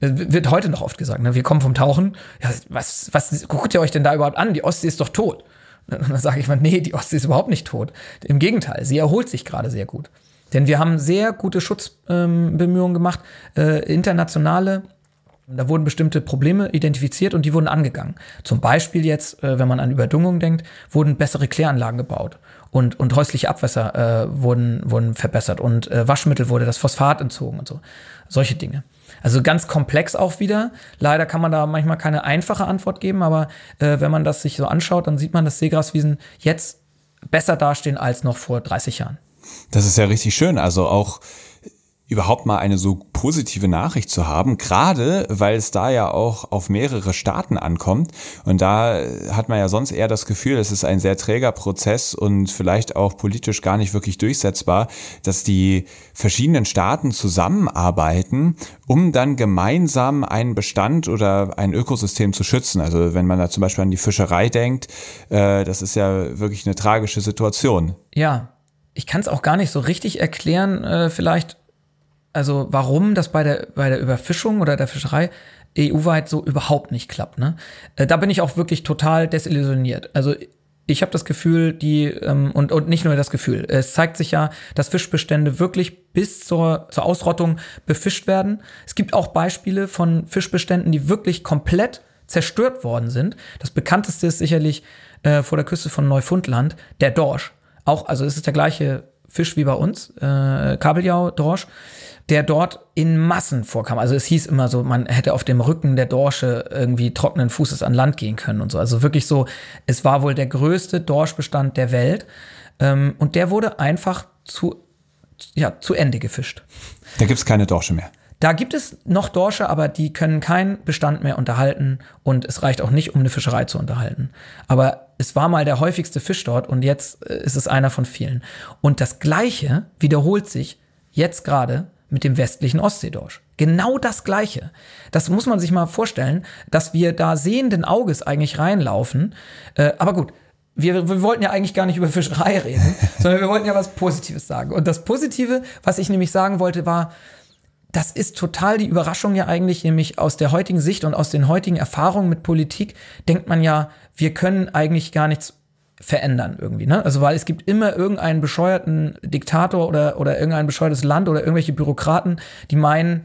Äh, wird heute noch oft gesagt, ne? wir kommen vom Tauchen. Ja, was, was guckt ihr euch denn da überhaupt an? Die Ostsee ist doch tot. Und dann sage ich mal, nee, die Ostsee ist überhaupt nicht tot. Im Gegenteil, sie erholt sich gerade sehr gut. Denn wir haben sehr gute Schutzbemühungen ähm, gemacht, äh, internationale da wurden bestimmte Probleme identifiziert und die wurden angegangen. Zum Beispiel jetzt, äh, wenn man an Überdüngung denkt, wurden bessere Kläranlagen gebaut und, und häusliche Abwässer äh, wurden, wurden verbessert und äh, Waschmittel wurde das Phosphat entzogen und so. Solche Dinge. Also ganz komplex auch wieder. Leider kann man da manchmal keine einfache Antwort geben, aber äh, wenn man das sich so anschaut, dann sieht man, dass Seegraswiesen jetzt besser dastehen als noch vor 30 Jahren. Das ist ja richtig schön. Also auch überhaupt mal eine so positive Nachricht zu haben, gerade weil es da ja auch auf mehrere Staaten ankommt. Und da hat man ja sonst eher das Gefühl, es ist ein sehr träger Prozess und vielleicht auch politisch gar nicht wirklich durchsetzbar, dass die verschiedenen Staaten zusammenarbeiten, um dann gemeinsam einen Bestand oder ein Ökosystem zu schützen. Also wenn man da zum Beispiel an die Fischerei denkt, äh, das ist ja wirklich eine tragische Situation. Ja, ich kann es auch gar nicht so richtig erklären, äh, vielleicht also warum das bei der, bei der Überfischung oder der Fischerei EU-weit so überhaupt nicht klappt. Ne? Äh, da bin ich auch wirklich total desillusioniert. Also ich habe das Gefühl, die, ähm, und, und nicht nur das Gefühl, es zeigt sich ja, dass Fischbestände wirklich bis zur, zur Ausrottung befischt werden. Es gibt auch Beispiele von Fischbeständen, die wirklich komplett zerstört worden sind. Das bekannteste ist sicherlich äh, vor der Küste von Neufundland, der Dorsch. Auch, also es ist der gleiche Fisch wie bei uns, äh, Kabeljau-Dorsch der dort in Massen vorkam. Also es hieß immer so, man hätte auf dem Rücken der Dorsche irgendwie trockenen Fußes an Land gehen können und so. Also wirklich so, es war wohl der größte Dorschbestand der Welt. Ähm, und der wurde einfach zu, ja, zu Ende gefischt. Da gibt es keine Dorsche mehr. Da gibt es noch Dorsche, aber die können keinen Bestand mehr unterhalten und es reicht auch nicht, um eine Fischerei zu unterhalten. Aber es war mal der häufigste Fisch dort und jetzt äh, ist es einer von vielen. Und das Gleiche wiederholt sich jetzt gerade mit dem westlichen Ostseedorsch. Genau das Gleiche. Das muss man sich mal vorstellen, dass wir da sehenden Auges eigentlich reinlaufen. Äh, aber gut, wir, wir wollten ja eigentlich gar nicht über Fischerei reden, sondern wir wollten ja was Positives sagen. Und das Positive, was ich nämlich sagen wollte, war, das ist total die Überraschung ja eigentlich, nämlich aus der heutigen Sicht und aus den heutigen Erfahrungen mit Politik denkt man ja, wir können eigentlich gar nichts verändern irgendwie, ne? Also weil es gibt immer irgendeinen bescheuerten Diktator oder, oder irgendein bescheuertes Land oder irgendwelche Bürokraten, die meinen,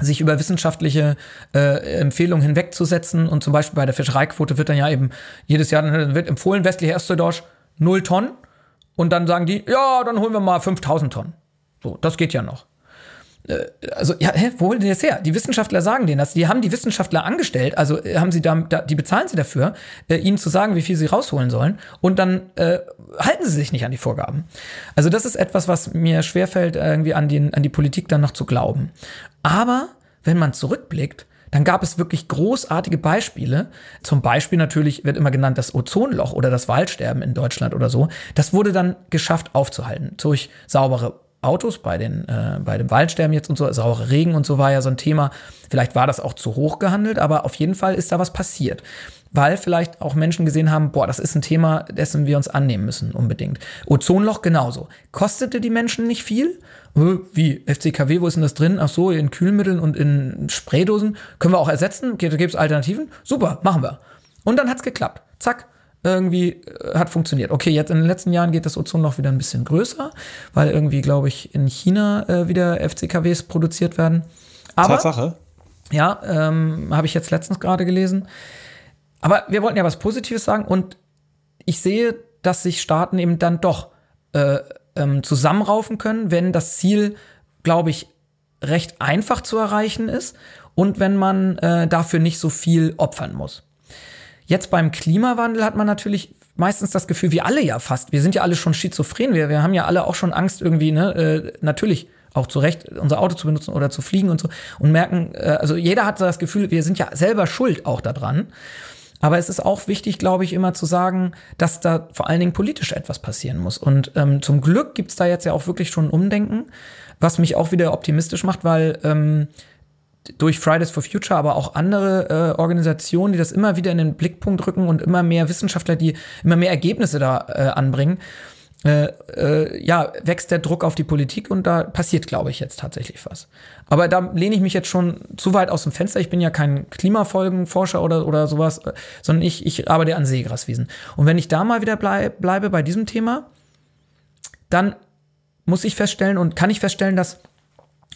sich über wissenschaftliche äh, Empfehlungen hinwegzusetzen. Und zum Beispiel bei der Fischereiquote wird dann ja eben jedes Jahr dann wird empfohlen, westliche Erstedorsch 0 Tonnen. Und dann sagen die, ja, dann holen wir mal 5000 Tonnen. So, das geht ja noch. Äh, also, ja, hä, wo holen die das her? Die Wissenschaftler sagen denen das. Die haben die Wissenschaftler angestellt, also äh, haben sie da, da die bezahlen sie dafür, äh, ihnen zu sagen, wie viel sie rausholen sollen. Und dann äh, halten sie sich nicht an die Vorgaben. Also, das ist etwas, was mir schwerfällt, irgendwie an, den, an die Politik dann noch zu glauben. Aber wenn man zurückblickt, dann gab es wirklich großartige Beispiele. Zum Beispiel natürlich wird immer genannt das Ozonloch oder das Waldsterben in Deutschland oder so. Das wurde dann geschafft aufzuhalten durch saubere Autos bei den äh, bei dem Waldsterben jetzt und so saure Regen und so war ja so ein Thema. Vielleicht war das auch zu hoch gehandelt, aber auf jeden Fall ist da was passiert, weil vielleicht auch Menschen gesehen haben, boah, das ist ein Thema, dessen wir uns annehmen müssen unbedingt. Ozonloch genauso. Kostete die Menschen nicht viel? Äh, wie FCKW, wo ist denn das drin? Ach so, in Kühlmitteln und in Spraydosen können wir auch ersetzen. Gibt es Alternativen? Super, machen wir. Und dann hat's geklappt. Zack, irgendwie äh, hat funktioniert. Okay, jetzt in den letzten Jahren geht das Ozonloch wieder ein bisschen größer, weil irgendwie, glaube ich, in China äh, wieder FCKWs produziert werden. Aber, Tatsache. Ja, ähm, habe ich jetzt letztens gerade gelesen. Aber wir wollten ja was Positives sagen und ich sehe, dass sich Staaten eben dann doch äh, ähm, zusammenraufen können, wenn das Ziel, glaube ich, recht einfach zu erreichen ist und wenn man äh, dafür nicht so viel opfern muss. Jetzt beim Klimawandel hat man natürlich meistens das Gefühl, wir alle ja fast, wir sind ja alle schon schizophren, wir, wir haben ja alle auch schon Angst irgendwie, ne, äh, natürlich auch zu Recht, unser Auto zu benutzen oder zu fliegen und so und merken, äh, also jeder hat so das Gefühl, wir sind ja selber schuld auch daran. Aber es ist auch wichtig, glaube ich, immer zu sagen, dass da vor allen Dingen politisch etwas passieren muss. Und ähm, zum Glück gibt's da jetzt ja auch wirklich schon ein Umdenken, was mich auch wieder optimistisch macht, weil ähm, durch Fridays for Future, aber auch andere äh, Organisationen, die das immer wieder in den Blickpunkt rücken und immer mehr Wissenschaftler, die immer mehr Ergebnisse da äh, anbringen, äh, äh, ja, wächst der Druck auf die Politik und da passiert, glaube ich, jetzt tatsächlich was. Aber da lehne ich mich jetzt schon zu weit aus dem Fenster. Ich bin ja kein Klimafolgenforscher oder, oder sowas, äh, sondern ich, ich arbeite an Seegraswiesen. Und wenn ich da mal wieder bleib, bleibe bei diesem Thema, dann muss ich feststellen und kann ich feststellen, dass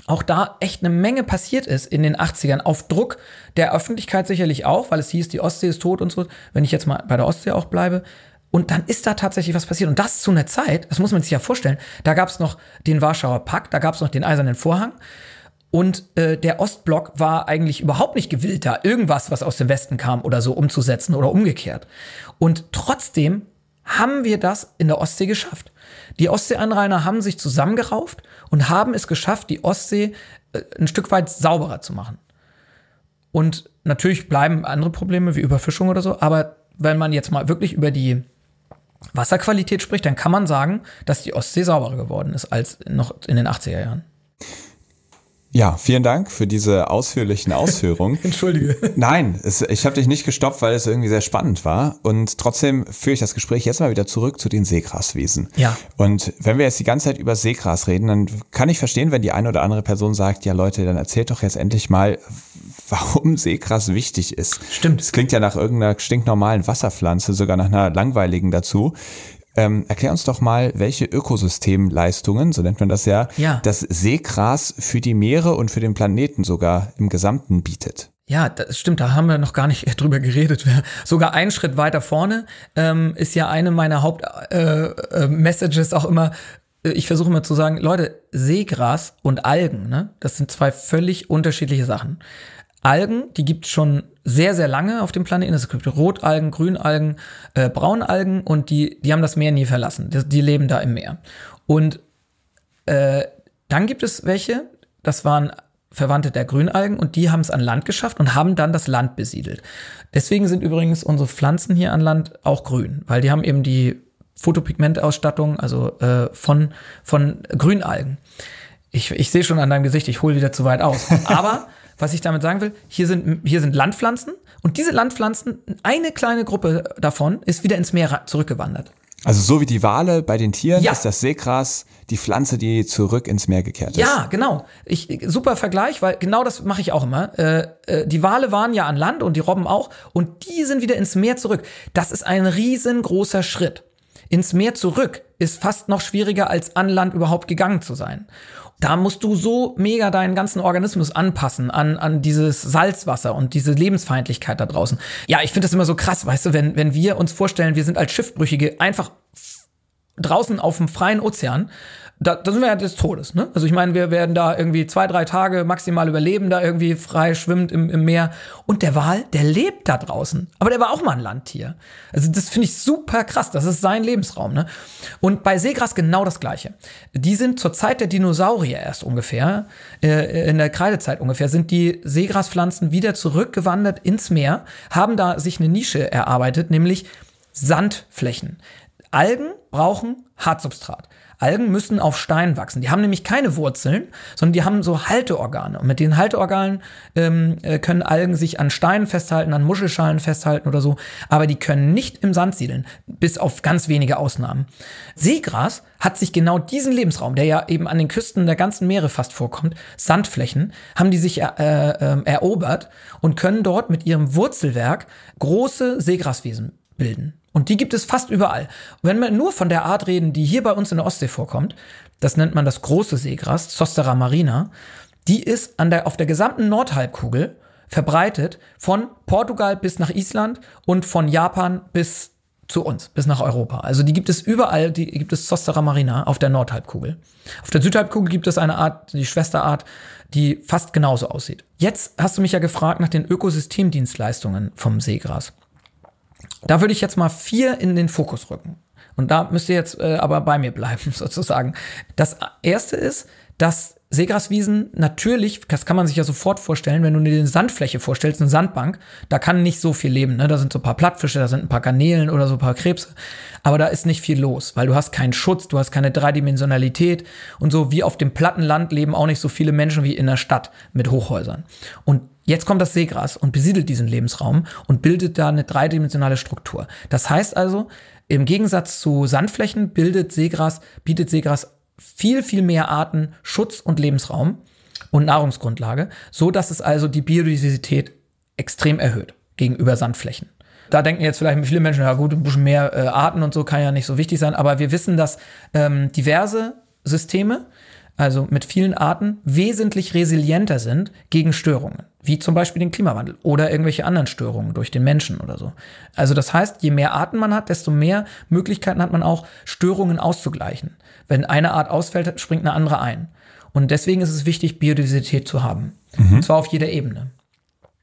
auch da echt eine Menge passiert ist in den 80ern. Auf Druck der Öffentlichkeit sicherlich auch, weil es hieß, die Ostsee ist tot und so. Wenn ich jetzt mal bei der Ostsee auch bleibe. Und dann ist da tatsächlich was passiert. Und das zu einer Zeit, das muss man sich ja vorstellen, da gab es noch den Warschauer Pakt, da gab es noch den Eisernen Vorhang. Und äh, der Ostblock war eigentlich überhaupt nicht gewillt, da irgendwas, was aus dem Westen kam oder so, umzusetzen oder umgekehrt. Und trotzdem haben wir das in der Ostsee geschafft. Die Ostseeanrainer haben sich zusammengerauft und haben es geschafft, die Ostsee äh, ein Stück weit sauberer zu machen. Und natürlich bleiben andere Probleme wie Überfischung oder so, aber wenn man jetzt mal wirklich über die Wasserqualität spricht, dann kann man sagen, dass die Ostsee sauberer geworden ist als noch in den 80er Jahren. Ja, vielen Dank für diese ausführlichen Ausführungen. Entschuldige. Nein, es, ich habe dich nicht gestoppt, weil es irgendwie sehr spannend war. Und trotzdem führe ich das Gespräch jetzt mal wieder zurück zu den Seegraswiesen. Ja. Und wenn wir jetzt die ganze Zeit über Seegras reden, dann kann ich verstehen, wenn die eine oder andere Person sagt, ja Leute, dann erzählt doch jetzt endlich mal, warum Seegras wichtig ist. Stimmt. Es klingt ja nach irgendeiner stinknormalen Wasserpflanze, sogar nach einer langweiligen dazu. Ähm, erklär uns doch mal, welche Ökosystemleistungen, so nennt man das ja, ja, das Seegras für die Meere und für den Planeten sogar im Gesamten bietet. Ja, das stimmt, da haben wir noch gar nicht drüber geredet. Sogar einen Schritt weiter vorne ähm, ist ja eine meiner Hauptmessages äh, äh, auch immer, äh, ich versuche immer zu sagen, Leute, Seegras und Algen, ne, das sind zwei völlig unterschiedliche Sachen. Algen, die gibt es schon sehr, sehr lange auf dem Planeten. Es gibt Rotalgen, Grünalgen, äh, Braunalgen und die, die haben das Meer nie verlassen. Die, die leben da im Meer. Und äh, dann gibt es welche, das waren Verwandte der Grünalgen und die haben es an Land geschafft und haben dann das Land besiedelt. Deswegen sind übrigens unsere Pflanzen hier an Land auch grün, weil die haben eben die Photopigmentausstattung, also äh, von, von Grünalgen. Ich, ich sehe schon an deinem Gesicht, ich hole wieder zu weit aus. Aber was ich damit sagen will, hier sind, hier sind Landpflanzen und diese Landpflanzen, eine kleine Gruppe davon ist wieder ins Meer zurückgewandert. Also so wie die Wale bei den Tieren ja. ist das Seegras die Pflanze, die zurück ins Meer gekehrt ist. Ja, genau. Ich, super Vergleich, weil genau das mache ich auch immer. Äh, äh, die Wale waren ja an Land und die Robben auch und die sind wieder ins Meer zurück. Das ist ein riesengroßer Schritt. Ins Meer zurück ist fast noch schwieriger als an Land überhaupt gegangen zu sein. Da musst du so mega deinen ganzen Organismus anpassen an, an dieses Salzwasser und diese Lebensfeindlichkeit da draußen. Ja, ich finde das immer so krass, weißt du, wenn, wenn wir uns vorstellen, wir sind als Schiffbrüchige einfach draußen auf dem freien Ozean da, da sind wir ja des Todes. Ne? Also ich meine, wir werden da irgendwie zwei, drei Tage maximal überleben, da irgendwie frei schwimmt im, im Meer. Und der Wal, der lebt da draußen. Aber der war auch mal ein Landtier. Also das finde ich super krass. Das ist sein Lebensraum. Ne? Und bei Seegras genau das Gleiche. Die sind zur Zeit der Dinosaurier erst ungefähr, äh, in der Kreidezeit ungefähr, sind die Seegraspflanzen wieder zurückgewandert ins Meer, haben da sich eine Nische erarbeitet, nämlich Sandflächen. Algen brauchen Hartsubstrat. Algen müssen auf Stein wachsen. Die haben nämlich keine Wurzeln, sondern die haben so Halteorgane. Und mit den Halteorganen ähm, äh, können Algen sich an Steinen festhalten, an Muschelschalen festhalten oder so. Aber die können nicht im Sand siedeln, bis auf ganz wenige Ausnahmen. Seegras hat sich genau diesen Lebensraum, der ja eben an den Küsten der ganzen Meere fast vorkommt, Sandflächen, haben die sich äh, äh, erobert und können dort mit ihrem Wurzelwerk große Seegraswiesen bilden. Und die gibt es fast überall. Und wenn wir nur von der Art reden, die hier bei uns in der Ostsee vorkommt, das nennt man das große Seegras, Zostera marina, die ist an der, auf der gesamten Nordhalbkugel verbreitet von Portugal bis nach Island und von Japan bis zu uns, bis nach Europa. Also die gibt es überall, die gibt es Zostera marina auf der Nordhalbkugel. Auf der Südhalbkugel gibt es eine Art, die Schwesterart, die fast genauso aussieht. Jetzt hast du mich ja gefragt nach den Ökosystemdienstleistungen vom Seegras. Da würde ich jetzt mal vier in den Fokus rücken. Und da müsst ihr jetzt äh, aber bei mir bleiben, sozusagen. Das erste ist, dass Seegraswiesen natürlich, das kann man sich ja sofort vorstellen, wenn du dir eine Sandfläche vorstellst, eine Sandbank, da kann nicht so viel leben. Ne? Da sind so ein paar Plattfische, da sind ein paar Garnelen oder so ein paar Krebse. Aber da ist nicht viel los, weil du hast keinen Schutz, du hast keine Dreidimensionalität und so wie auf dem platten Land leben auch nicht so viele Menschen wie in der Stadt mit Hochhäusern. Und Jetzt kommt das Seegras und besiedelt diesen Lebensraum und bildet da eine dreidimensionale Struktur. Das heißt also, im Gegensatz zu Sandflächen bildet Seegras, bietet Seegras viel, viel mehr Arten Schutz und Lebensraum und Nahrungsgrundlage, so dass es also die Biodiversität extrem erhöht gegenüber Sandflächen. Da denken jetzt vielleicht viele Menschen, ja gut, ein bisschen mehr äh, Arten und so kann ja nicht so wichtig sein, aber wir wissen, dass ähm, diverse Systeme, also mit vielen Arten, wesentlich resilienter sind gegen Störungen wie zum Beispiel den Klimawandel oder irgendwelche anderen Störungen durch den Menschen oder so. Also das heißt, je mehr Arten man hat, desto mehr Möglichkeiten hat man auch, Störungen auszugleichen. Wenn eine Art ausfällt, springt eine andere ein. Und deswegen ist es wichtig, Biodiversität zu haben. Mhm. Und zwar auf jeder Ebene.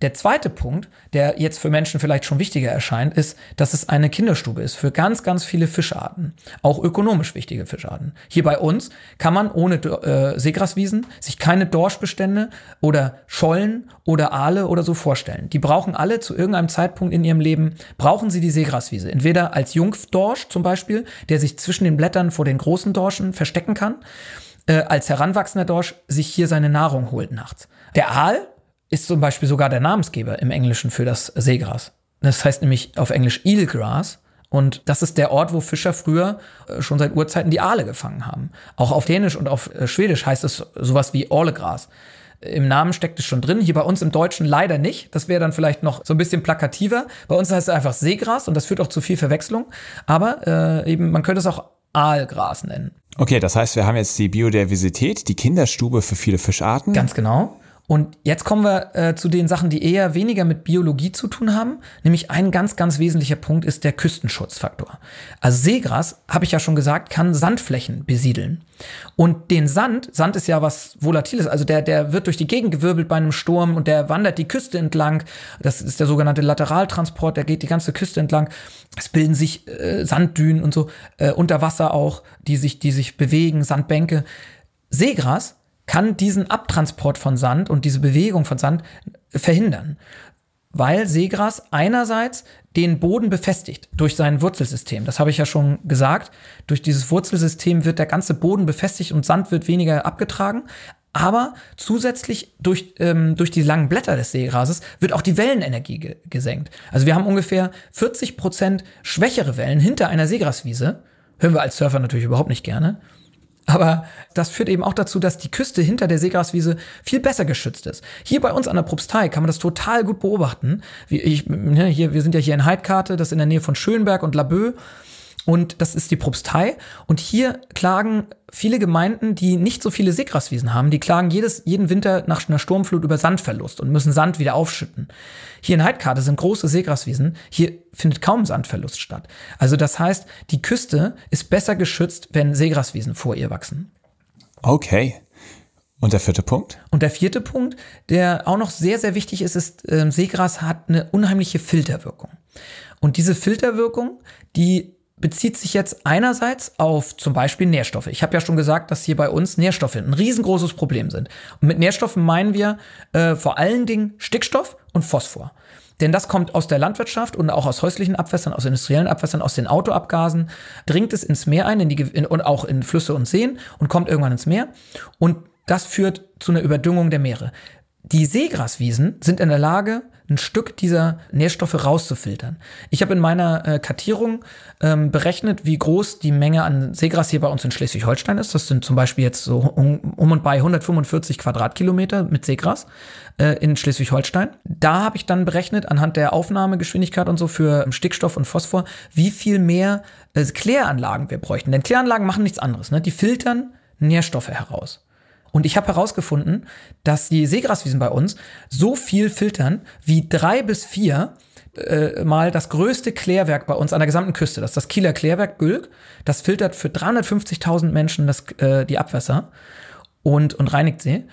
Der zweite Punkt, der jetzt für Menschen vielleicht schon wichtiger erscheint, ist, dass es eine Kinderstube ist für ganz, ganz viele Fischarten. Auch ökonomisch wichtige Fischarten. Hier bei uns kann man ohne äh, Seegraswiesen sich keine Dorschbestände oder Schollen oder Aale oder so vorstellen. Die brauchen alle zu irgendeinem Zeitpunkt in ihrem Leben, brauchen sie die Seegraswiese. Entweder als Jungdorsch zum Beispiel, der sich zwischen den Blättern vor den großen Dorschen verstecken kann, äh, als heranwachsender Dorsch sich hier seine Nahrung holt nachts. Der Aal ist zum Beispiel sogar der Namensgeber im Englischen für das Seegras. Das heißt nämlich auf Englisch Eelgrass. Und das ist der Ort, wo Fischer früher äh, schon seit Urzeiten die Aale gefangen haben. Auch auf Dänisch und auf äh, Schwedisch heißt es sowas wie Orlegras. Im Namen steckt es schon drin. Hier bei uns im Deutschen leider nicht. Das wäre dann vielleicht noch so ein bisschen plakativer. Bei uns heißt es einfach Seegras und das führt auch zu viel Verwechslung. Aber äh, eben, man könnte es auch Aalgras nennen. Okay, das heißt, wir haben jetzt die Biodiversität, die Kinderstube für viele Fischarten. Ganz genau. Und jetzt kommen wir äh, zu den Sachen, die eher weniger mit Biologie zu tun haben. Nämlich ein ganz, ganz wesentlicher Punkt ist der Küstenschutzfaktor. Also Seegras, habe ich ja schon gesagt, kann Sandflächen besiedeln. Und den Sand, Sand ist ja was Volatiles, also der, der wird durch die Gegend gewirbelt bei einem Sturm und der wandert die Küste entlang. Das ist der sogenannte Lateraltransport, der geht die ganze Küste entlang. Es bilden sich äh, Sanddünen und so, äh, unter Wasser auch, die sich, die sich bewegen, Sandbänke. Seegras kann diesen Abtransport von Sand und diese Bewegung von Sand verhindern. Weil Seegras einerseits den Boden befestigt durch sein Wurzelsystem. Das habe ich ja schon gesagt. Durch dieses Wurzelsystem wird der ganze Boden befestigt und Sand wird weniger abgetragen. Aber zusätzlich durch, ähm, durch die langen Blätter des Seegrases wird auch die Wellenenergie ge gesenkt. Also wir haben ungefähr 40 Prozent schwächere Wellen hinter einer Seegraswiese. Hören wir als Surfer natürlich überhaupt nicht gerne. Aber das führt eben auch dazu, dass die Küste hinter der Seegraswiese viel besser geschützt ist. Hier bei uns an der Propstei kann man das total gut beobachten. Wie ich, ne, hier, wir sind ja hier in Heidkarte, das ist in der Nähe von Schönberg und Laboe. Und das ist die Propstei. Und hier klagen viele Gemeinden, die nicht so viele Seegraswiesen haben, die klagen jedes, jeden Winter nach einer Sturmflut über Sandverlust und müssen Sand wieder aufschütten. Hier in Heidkarte sind große Seegraswiesen. Hier findet kaum Sandverlust statt. Also das heißt, die Küste ist besser geschützt, wenn Seegraswiesen vor ihr wachsen. Okay. Und der vierte Punkt? Und der vierte Punkt, der auch noch sehr, sehr wichtig ist, ist, äh, Seegras hat eine unheimliche Filterwirkung. Und diese Filterwirkung, die bezieht sich jetzt einerseits auf zum Beispiel Nährstoffe. Ich habe ja schon gesagt, dass hier bei uns Nährstoffe ein riesengroßes Problem sind. Und mit Nährstoffen meinen wir äh, vor allen Dingen Stickstoff und Phosphor. Denn das kommt aus der Landwirtschaft und auch aus häuslichen Abwässern, aus industriellen Abwässern, aus den Autoabgasen, dringt es ins Meer ein in die, in, und auch in Flüsse und Seen und kommt irgendwann ins Meer. Und das führt zu einer Überdüngung der Meere. Die Seegraswiesen sind in der Lage, ein Stück dieser Nährstoffe rauszufiltern. Ich habe in meiner äh, Kartierung ähm, berechnet, wie groß die Menge an Seegras hier bei uns in Schleswig-Holstein ist. Das sind zum Beispiel jetzt so um, um und bei 145 Quadratkilometer mit Seegras äh, in Schleswig-Holstein. Da habe ich dann berechnet, anhand der Aufnahmegeschwindigkeit und so für Stickstoff und Phosphor, wie viel mehr äh, Kläranlagen wir bräuchten. Denn Kläranlagen machen nichts anderes. Ne? Die filtern Nährstoffe heraus. Und ich habe herausgefunden, dass die Seegraswiesen bei uns so viel filtern wie drei bis vier äh, mal das größte Klärwerk bei uns an der gesamten Küste. Das ist das Kieler Klärwerk Gülk. Das filtert für 350.000 Menschen das, äh, die Abwässer und, und reinigt sie.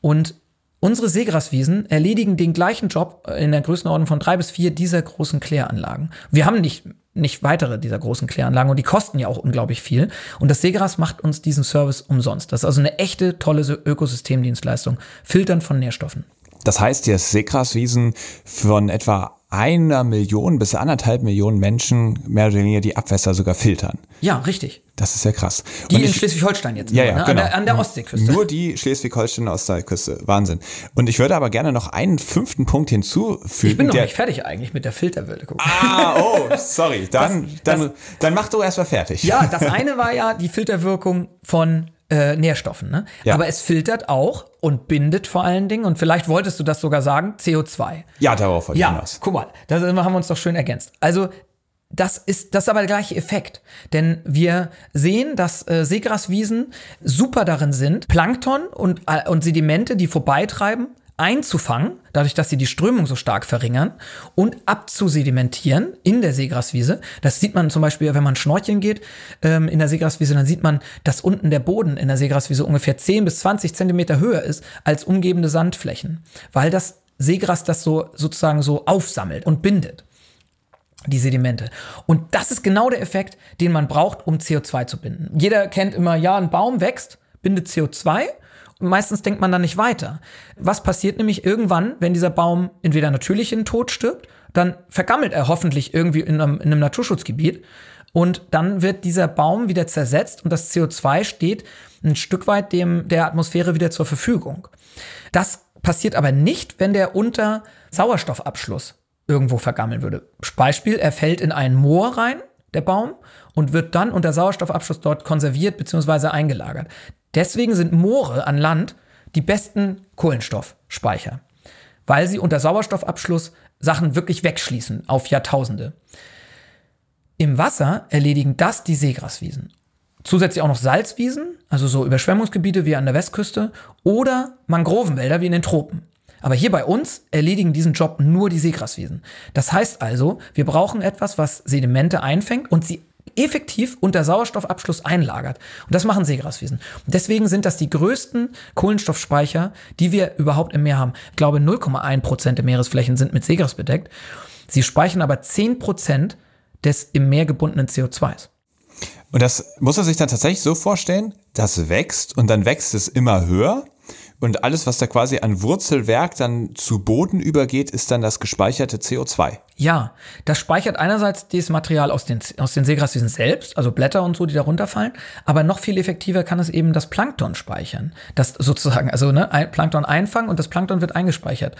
Und Unsere Seegraswiesen erledigen den gleichen Job in der Größenordnung von drei bis vier dieser großen Kläranlagen. Wir haben nicht, nicht weitere dieser großen Kläranlagen und die kosten ja auch unglaublich viel. Und das Seegras macht uns diesen Service umsonst. Das ist also eine echte, tolle Ökosystemdienstleistung. Filtern von Nährstoffen. Das heißt, die Seegraswiesen von etwa einer Million bis anderthalb Millionen Menschen mehr oder weniger die Abwässer sogar filtern. Ja, richtig. Das ist ja krass. Die ich, in Schleswig-Holstein jetzt. Ja, ja, ne? genau. An der, an der Ostseeküste. Nur die Schleswig-Holstein Ostseeküste. Wahnsinn. Und ich würde aber gerne noch einen fünften Punkt hinzufügen. Ich bin noch nicht fertig eigentlich mit der Filterwürde. Ah, oh, sorry. Dann, das, dann, das, dann mach du erstmal fertig. Ja, das eine war ja die Filterwirkung von äh, Nährstoffen. Ne? Ja. Aber es filtert auch und bindet vor allen Dingen, und vielleicht wolltest du das sogar sagen, CO2. Ja, darauf wollte ich ja, hinaus. Guck mal, da haben wir uns doch schön ergänzt. Also das ist, das ist aber der gleiche Effekt. Denn wir sehen, dass äh, Seegraswiesen super darin sind, Plankton und, äh, und Sedimente, die vorbeitreiben, einzufangen, dadurch, dass sie die Strömung so stark verringern und abzusedimentieren in der Seegraswiese. Das sieht man zum Beispiel, wenn man schnorcheln geht ähm, in der Seegraswiese, dann sieht man, dass unten der Boden in der Seegraswiese ungefähr 10 bis 20 Zentimeter höher ist als umgebende Sandflächen, weil das Seegras das so sozusagen so aufsammelt und bindet die Sedimente. Und das ist genau der Effekt, den man braucht, um CO2 zu binden. Jeder kennt immer, ja, ein Baum wächst, bindet CO2 meistens denkt man dann nicht weiter. Was passiert nämlich irgendwann, wenn dieser Baum entweder natürlich in den Tod stirbt, dann vergammelt er hoffentlich irgendwie in einem, in einem Naturschutzgebiet und dann wird dieser Baum wieder zersetzt und das CO2 steht ein Stück weit dem, der Atmosphäre wieder zur Verfügung. Das passiert aber nicht, wenn der unter Sauerstoffabschluss irgendwo vergammeln würde. Beispiel, er fällt in einen Moor rein, der Baum, und wird dann unter Sauerstoffabschluss dort konserviert bzw. eingelagert. Deswegen sind Moore an Land die besten Kohlenstoffspeicher, weil sie unter Sauerstoffabschluss Sachen wirklich wegschließen auf Jahrtausende. Im Wasser erledigen das die Seegraswiesen. Zusätzlich auch noch Salzwiesen, also so Überschwemmungsgebiete wie an der Westküste, oder Mangrovenwälder wie in den Tropen. Aber hier bei uns erledigen diesen Job nur die Seegraswiesen. Das heißt also, wir brauchen etwas, was Sedimente einfängt und sie effektiv unter Sauerstoffabschluss einlagert. Und das machen Seegraswiesen. Und deswegen sind das die größten Kohlenstoffspeicher, die wir überhaupt im Meer haben. Ich glaube, 0,1 Prozent der Meeresflächen sind mit Seegras bedeckt. Sie speichern aber 10 Prozent des im Meer gebundenen CO2s. Und das muss er sich dann tatsächlich so vorstellen, das wächst und dann wächst es immer höher und alles, was da quasi an Wurzelwerk dann zu Boden übergeht, ist dann das gespeicherte CO2. Ja, das speichert einerseits das Material aus den, aus den Seegraswiesen selbst, also Blätter und so, die da runterfallen, aber noch viel effektiver kann es eben das Plankton speichern. Das sozusagen, also ne, Plankton einfangen und das Plankton wird eingespeichert.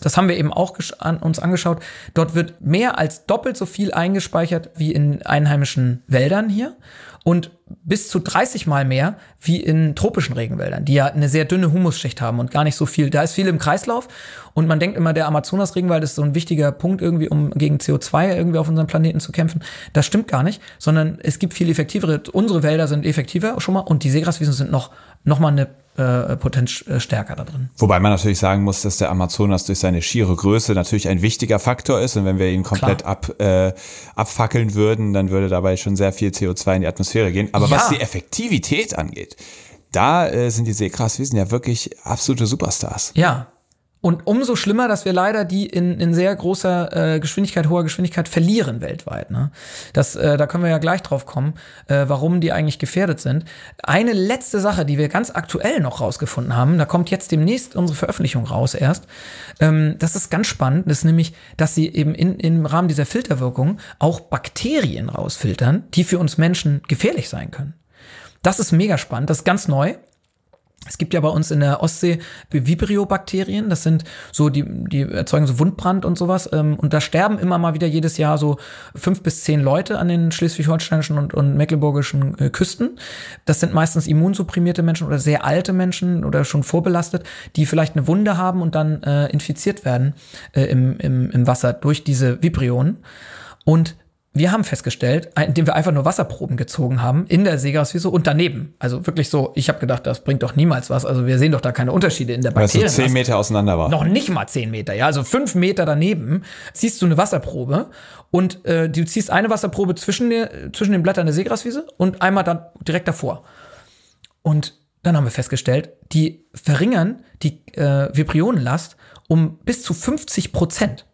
Das haben wir eben auch an, uns angeschaut. Dort wird mehr als doppelt so viel eingespeichert wie in einheimischen Wäldern hier. Und bis zu 30 Mal mehr wie in tropischen Regenwäldern, die ja eine sehr dünne Humusschicht haben und gar nicht so viel. Da ist viel im Kreislauf und man denkt immer, der Amazonas-Regenwald ist so ein wichtiger Punkt irgendwie, um gegen CO2 irgendwie auf unserem Planeten zu kämpfen. Das stimmt gar nicht, sondern es gibt viel effektivere. Unsere Wälder sind effektiver schon mal und die Seegraswiesen sind noch, noch mal eine äh, Potenz äh, stärker da drin. Wobei man natürlich sagen muss, dass der Amazonas durch seine schiere Größe natürlich ein wichtiger Faktor ist und wenn wir ihn komplett ab, äh, abfackeln würden, dann würde dabei schon sehr viel CO2 in die Atmosphäre gehen. Aber ja. was die Effektivität angeht, da äh, sind die Seegraswiesen ja wirklich absolute Superstars. Ja, und umso schlimmer, dass wir leider die in, in sehr großer äh, Geschwindigkeit, hoher Geschwindigkeit verlieren weltweit. Ne? Das, äh, da können wir ja gleich drauf kommen, äh, warum die eigentlich gefährdet sind. Eine letzte Sache, die wir ganz aktuell noch rausgefunden haben, da kommt jetzt demnächst unsere Veröffentlichung raus erst. Ähm, das ist ganz spannend, das ist nämlich, dass sie eben in, im Rahmen dieser Filterwirkung auch Bakterien rausfiltern, die für uns Menschen gefährlich sein können. Das ist mega spannend, das ist ganz neu. Es gibt ja bei uns in der Ostsee Vibrio-Bakterien, das sind so, die, die erzeugen so Wundbrand und sowas. Ähm, und da sterben immer mal wieder jedes Jahr so fünf bis zehn Leute an den schleswig-holsteinischen und, und mecklenburgischen äh, Küsten. Das sind meistens immunsupprimierte Menschen oder sehr alte Menschen oder schon vorbelastet, die vielleicht eine Wunde haben und dann äh, infiziert werden äh, im, im, im Wasser durch diese Vibrionen. Und wir haben festgestellt, indem wir einfach nur Wasserproben gezogen haben in der Seegraswiese und daneben. Also wirklich so, ich habe gedacht, das bringt doch niemals was. Also wir sehen doch da keine Unterschiede in der Bakterien. Weil es so zehn Meter auseinander war. Noch nicht mal zehn Meter, ja. Also fünf Meter daneben ziehst du eine Wasserprobe und äh, du ziehst eine Wasserprobe zwischen, der, zwischen den Blättern der Seegraswiese und einmal dann direkt davor. Und dann haben wir festgestellt, die verringern die äh, Vibrionenlast um bis zu 50 Prozent.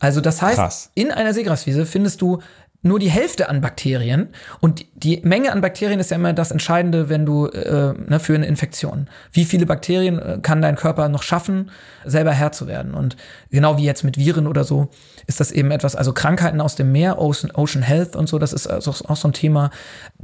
Also das heißt, Krass. in einer Seegraswiese findest du nur die Hälfte an Bakterien und die Menge an Bakterien ist ja immer das Entscheidende, wenn du äh, ne, für eine Infektion. Wie viele Bakterien äh, kann dein Körper noch schaffen, selber Herr zu werden? Und genau wie jetzt mit Viren oder so ist das eben etwas. Also Krankheiten aus dem Meer, Ocean, Ocean Health und so, das ist also auch so ein Thema.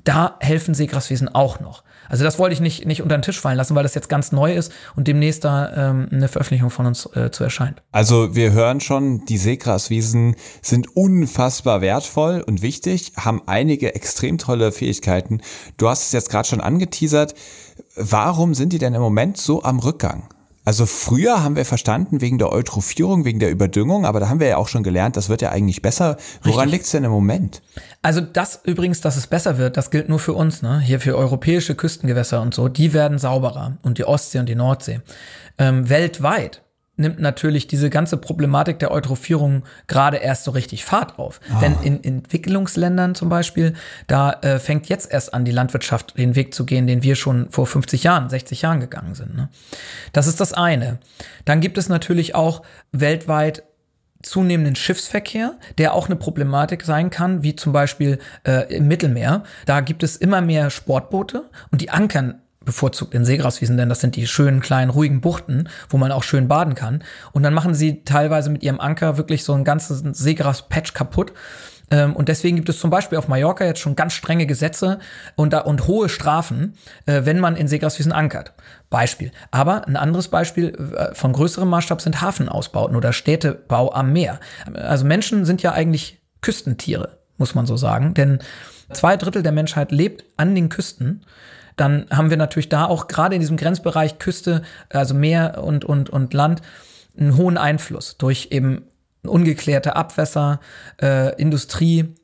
Da helfen Seegraswiesen auch noch. Also das wollte ich nicht, nicht unter den Tisch fallen lassen, weil das jetzt ganz neu ist und demnächst da ähm, eine Veröffentlichung von uns äh, zu erscheint. Also wir hören schon, die Seegraswiesen sind unfassbar wertvoll und wichtig, haben einige extrem tolle Fähigkeiten. Du hast es jetzt gerade schon angeteasert. Warum sind die denn im Moment so am Rückgang? Also früher haben wir verstanden, wegen der Eutrophierung, wegen der Überdüngung, aber da haben wir ja auch schon gelernt, das wird ja eigentlich besser. Woran liegt es denn im Moment? Also das übrigens, dass es besser wird, das gilt nur für uns, ne? Hier für europäische Küstengewässer und so, die werden sauberer und die Ostsee und die Nordsee. Ähm, weltweit nimmt natürlich diese ganze Problematik der Eutrophierung gerade erst so richtig Fahrt auf. Ah. Denn in Entwicklungsländern zum Beispiel, da äh, fängt jetzt erst an, die Landwirtschaft den Weg zu gehen, den wir schon vor 50 Jahren, 60 Jahren gegangen sind. Ne? Das ist das eine. Dann gibt es natürlich auch weltweit zunehmenden Schiffsverkehr, der auch eine Problematik sein kann, wie zum Beispiel äh, im Mittelmeer. Da gibt es immer mehr Sportboote und die ankern bevorzugt in Seegraswiesen, denn das sind die schönen, kleinen, ruhigen Buchten, wo man auch schön baden kann. Und dann machen sie teilweise mit ihrem Anker wirklich so ein ganzes Seegras-Patch kaputt. Ähm, und deswegen gibt es zum Beispiel auf Mallorca jetzt schon ganz strenge Gesetze und, und hohe Strafen, äh, wenn man in Seegraswiesen ankert. Beispiel. Aber ein anderes Beispiel äh, von größerem Maßstab sind Hafenausbauten oder Städtebau am Meer. Also Menschen sind ja eigentlich Küstentiere, muss man so sagen, denn zwei Drittel der Menschheit lebt an den Küsten dann haben wir natürlich da auch gerade in diesem Grenzbereich Küste, also Meer und, und, und Land, einen hohen Einfluss durch eben ungeklärte Abwässer, äh, Industrie,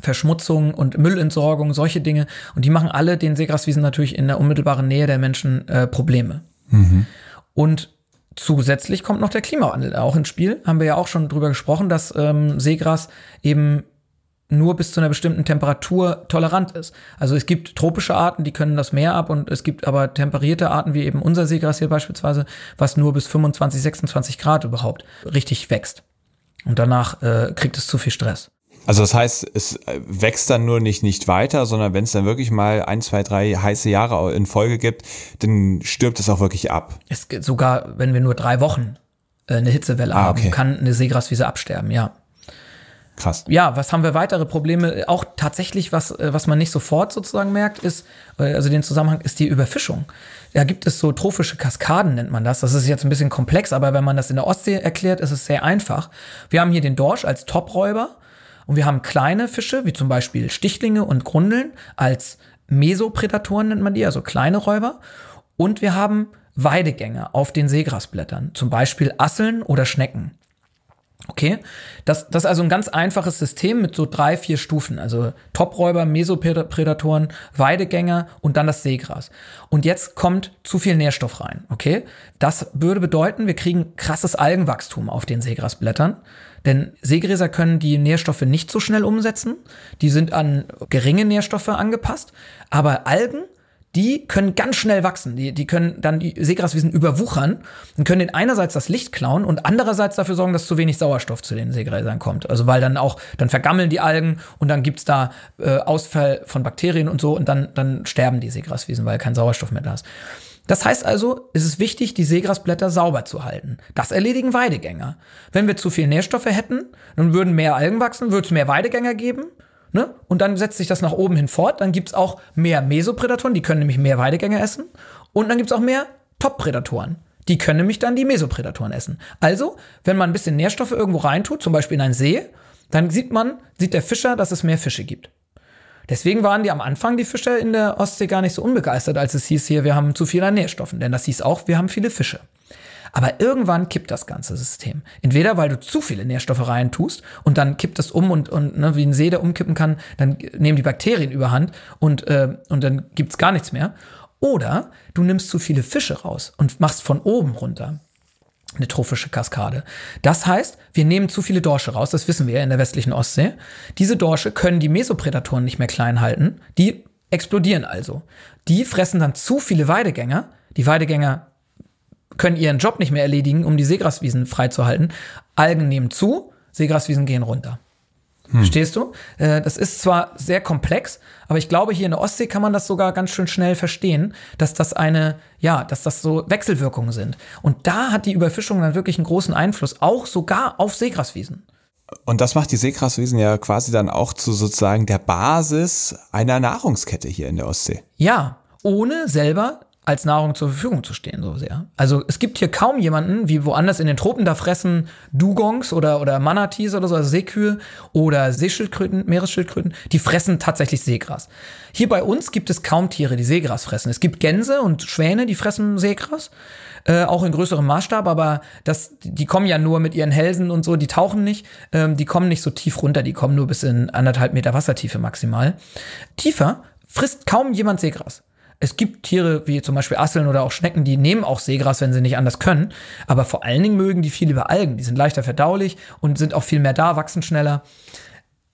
Verschmutzung und Müllentsorgung, solche Dinge. Und die machen alle den Seegraswiesen natürlich in der unmittelbaren Nähe der Menschen äh, Probleme. Mhm. Und zusätzlich kommt noch der Klimawandel auch ins Spiel. Haben wir ja auch schon drüber gesprochen, dass ähm, Seegras eben nur bis zu einer bestimmten Temperatur tolerant ist. Also es gibt tropische Arten, die können das Meer ab und es gibt aber temperierte Arten, wie eben unser Seegras hier beispielsweise, was nur bis 25, 26 Grad überhaupt richtig wächst. Und danach äh, kriegt es zu viel Stress. Also das heißt, es äh, wächst dann nur nicht, nicht weiter, sondern wenn es dann wirklich mal ein, zwei, drei heiße Jahre in Folge gibt, dann stirbt es auch wirklich ab. Es geht sogar, wenn wir nur drei Wochen äh, eine Hitzewelle ah, okay. haben, kann eine Seegraswiese absterben, ja. Krass. Ja, was haben wir weitere Probleme? Auch tatsächlich, was, äh, was man nicht sofort sozusagen merkt, ist, äh, also den Zusammenhang, ist die Überfischung. Da gibt es so trophische Kaskaden, nennt man das. Das ist jetzt ein bisschen komplex, aber wenn man das in der Ostsee erklärt, ist es sehr einfach. Wir haben hier den Dorsch als Topräuber und wir haben kleine Fische, wie zum Beispiel Stichlinge und Grundeln, als Mesoprädatoren, nennt man die, also kleine Räuber. Und wir haben Weidegänge auf den Seegrasblättern, zum Beispiel Asseln oder Schnecken. Okay, das, das ist also ein ganz einfaches System mit so drei, vier Stufen. Also Topräuber, Mesoprädatoren, Weidegänger und dann das Seegras. Und jetzt kommt zu viel Nährstoff rein. Okay, das würde bedeuten, wir kriegen krasses Algenwachstum auf den Seegrasblättern. Denn Seegräser können die Nährstoffe nicht so schnell umsetzen. Die sind an geringe Nährstoffe angepasst. Aber Algen die können ganz schnell wachsen. Die, die können dann die Seegraswiesen überwuchern und können den einerseits das Licht klauen und andererseits dafür sorgen, dass zu wenig Sauerstoff zu den Seegräsern kommt. Also weil dann auch, dann vergammeln die Algen und dann gibt's da äh, Ausfall von Bakterien und so und dann, dann sterben die Seegraswiesen, weil kein Sauerstoff mehr da ist. Das heißt also, es ist wichtig, die Seegrasblätter sauber zu halten. Das erledigen Weidegänger. Wenn wir zu viel Nährstoffe hätten, dann würden mehr Algen wachsen, würde es mehr Weidegänger geben Ne? Und dann setzt sich das nach oben hin fort. Dann gibt's auch mehr Mesoprädatoren, die können nämlich mehr Weidegänger essen. Und dann gibt's auch mehr Top-Prädatoren. Die können nämlich dann die Mesoprädatoren essen. Also, wenn man ein bisschen Nährstoffe irgendwo reintut, zum Beispiel in einen See, dann sieht man, sieht der Fischer, dass es mehr Fische gibt. Deswegen waren die am Anfang, die Fischer in der Ostsee, gar nicht so unbegeistert, als es hieß hier, wir haben zu viel an Nährstoffen. Denn das hieß auch, wir haben viele Fische. Aber irgendwann kippt das ganze System. Entweder weil du zu viele Nährstoffe rein tust und dann kippt es um und, und ne, wie ein See, der umkippen kann, dann nehmen die Bakterien überhand und, äh, und dann gibt's gar nichts mehr. Oder du nimmst zu viele Fische raus und machst von oben runter eine trophische Kaskade. Das heißt, wir nehmen zu viele Dorsche raus, das wissen wir ja in der westlichen Ostsee. Diese Dorsche können die Mesoprädatoren nicht mehr klein halten, die explodieren also. Die fressen dann zu viele Weidegänger. Die Weidegänger können ihren Job nicht mehr erledigen, um die Seegraswiesen freizuhalten. Algen nehmen zu, Seegraswiesen gehen runter. Hm. Verstehst du? Äh, das ist zwar sehr komplex, aber ich glaube, hier in der Ostsee kann man das sogar ganz schön schnell verstehen, dass das eine, ja, dass das so Wechselwirkungen sind. Und da hat die Überfischung dann wirklich einen großen Einfluss, auch sogar auf Seegraswiesen. Und das macht die Seegraswiesen ja quasi dann auch zu sozusagen der Basis einer Nahrungskette hier in der Ostsee. Ja, ohne selber als Nahrung zur Verfügung zu stehen, so sehr. Also es gibt hier kaum jemanden, wie woanders in den Tropen, da fressen Dugongs oder, oder Manatees oder so, also Seekühe oder Seeschildkröten, Meeresschildkröten, die fressen tatsächlich Seegras. Hier bei uns gibt es kaum Tiere, die Seegras fressen. Es gibt Gänse und Schwäne, die fressen Seegras, äh, auch in größerem Maßstab, aber das, die kommen ja nur mit ihren Hälsen und so, die tauchen nicht, ähm, die kommen nicht so tief runter, die kommen nur bis in anderthalb Meter Wassertiefe maximal. Tiefer frisst kaum jemand Seegras. Es gibt Tiere wie zum Beispiel Asseln oder auch Schnecken, die nehmen auch Seegras, wenn sie nicht anders können. Aber vor allen Dingen mögen die viel über Algen. Die sind leichter verdaulich und sind auch viel mehr da, wachsen schneller.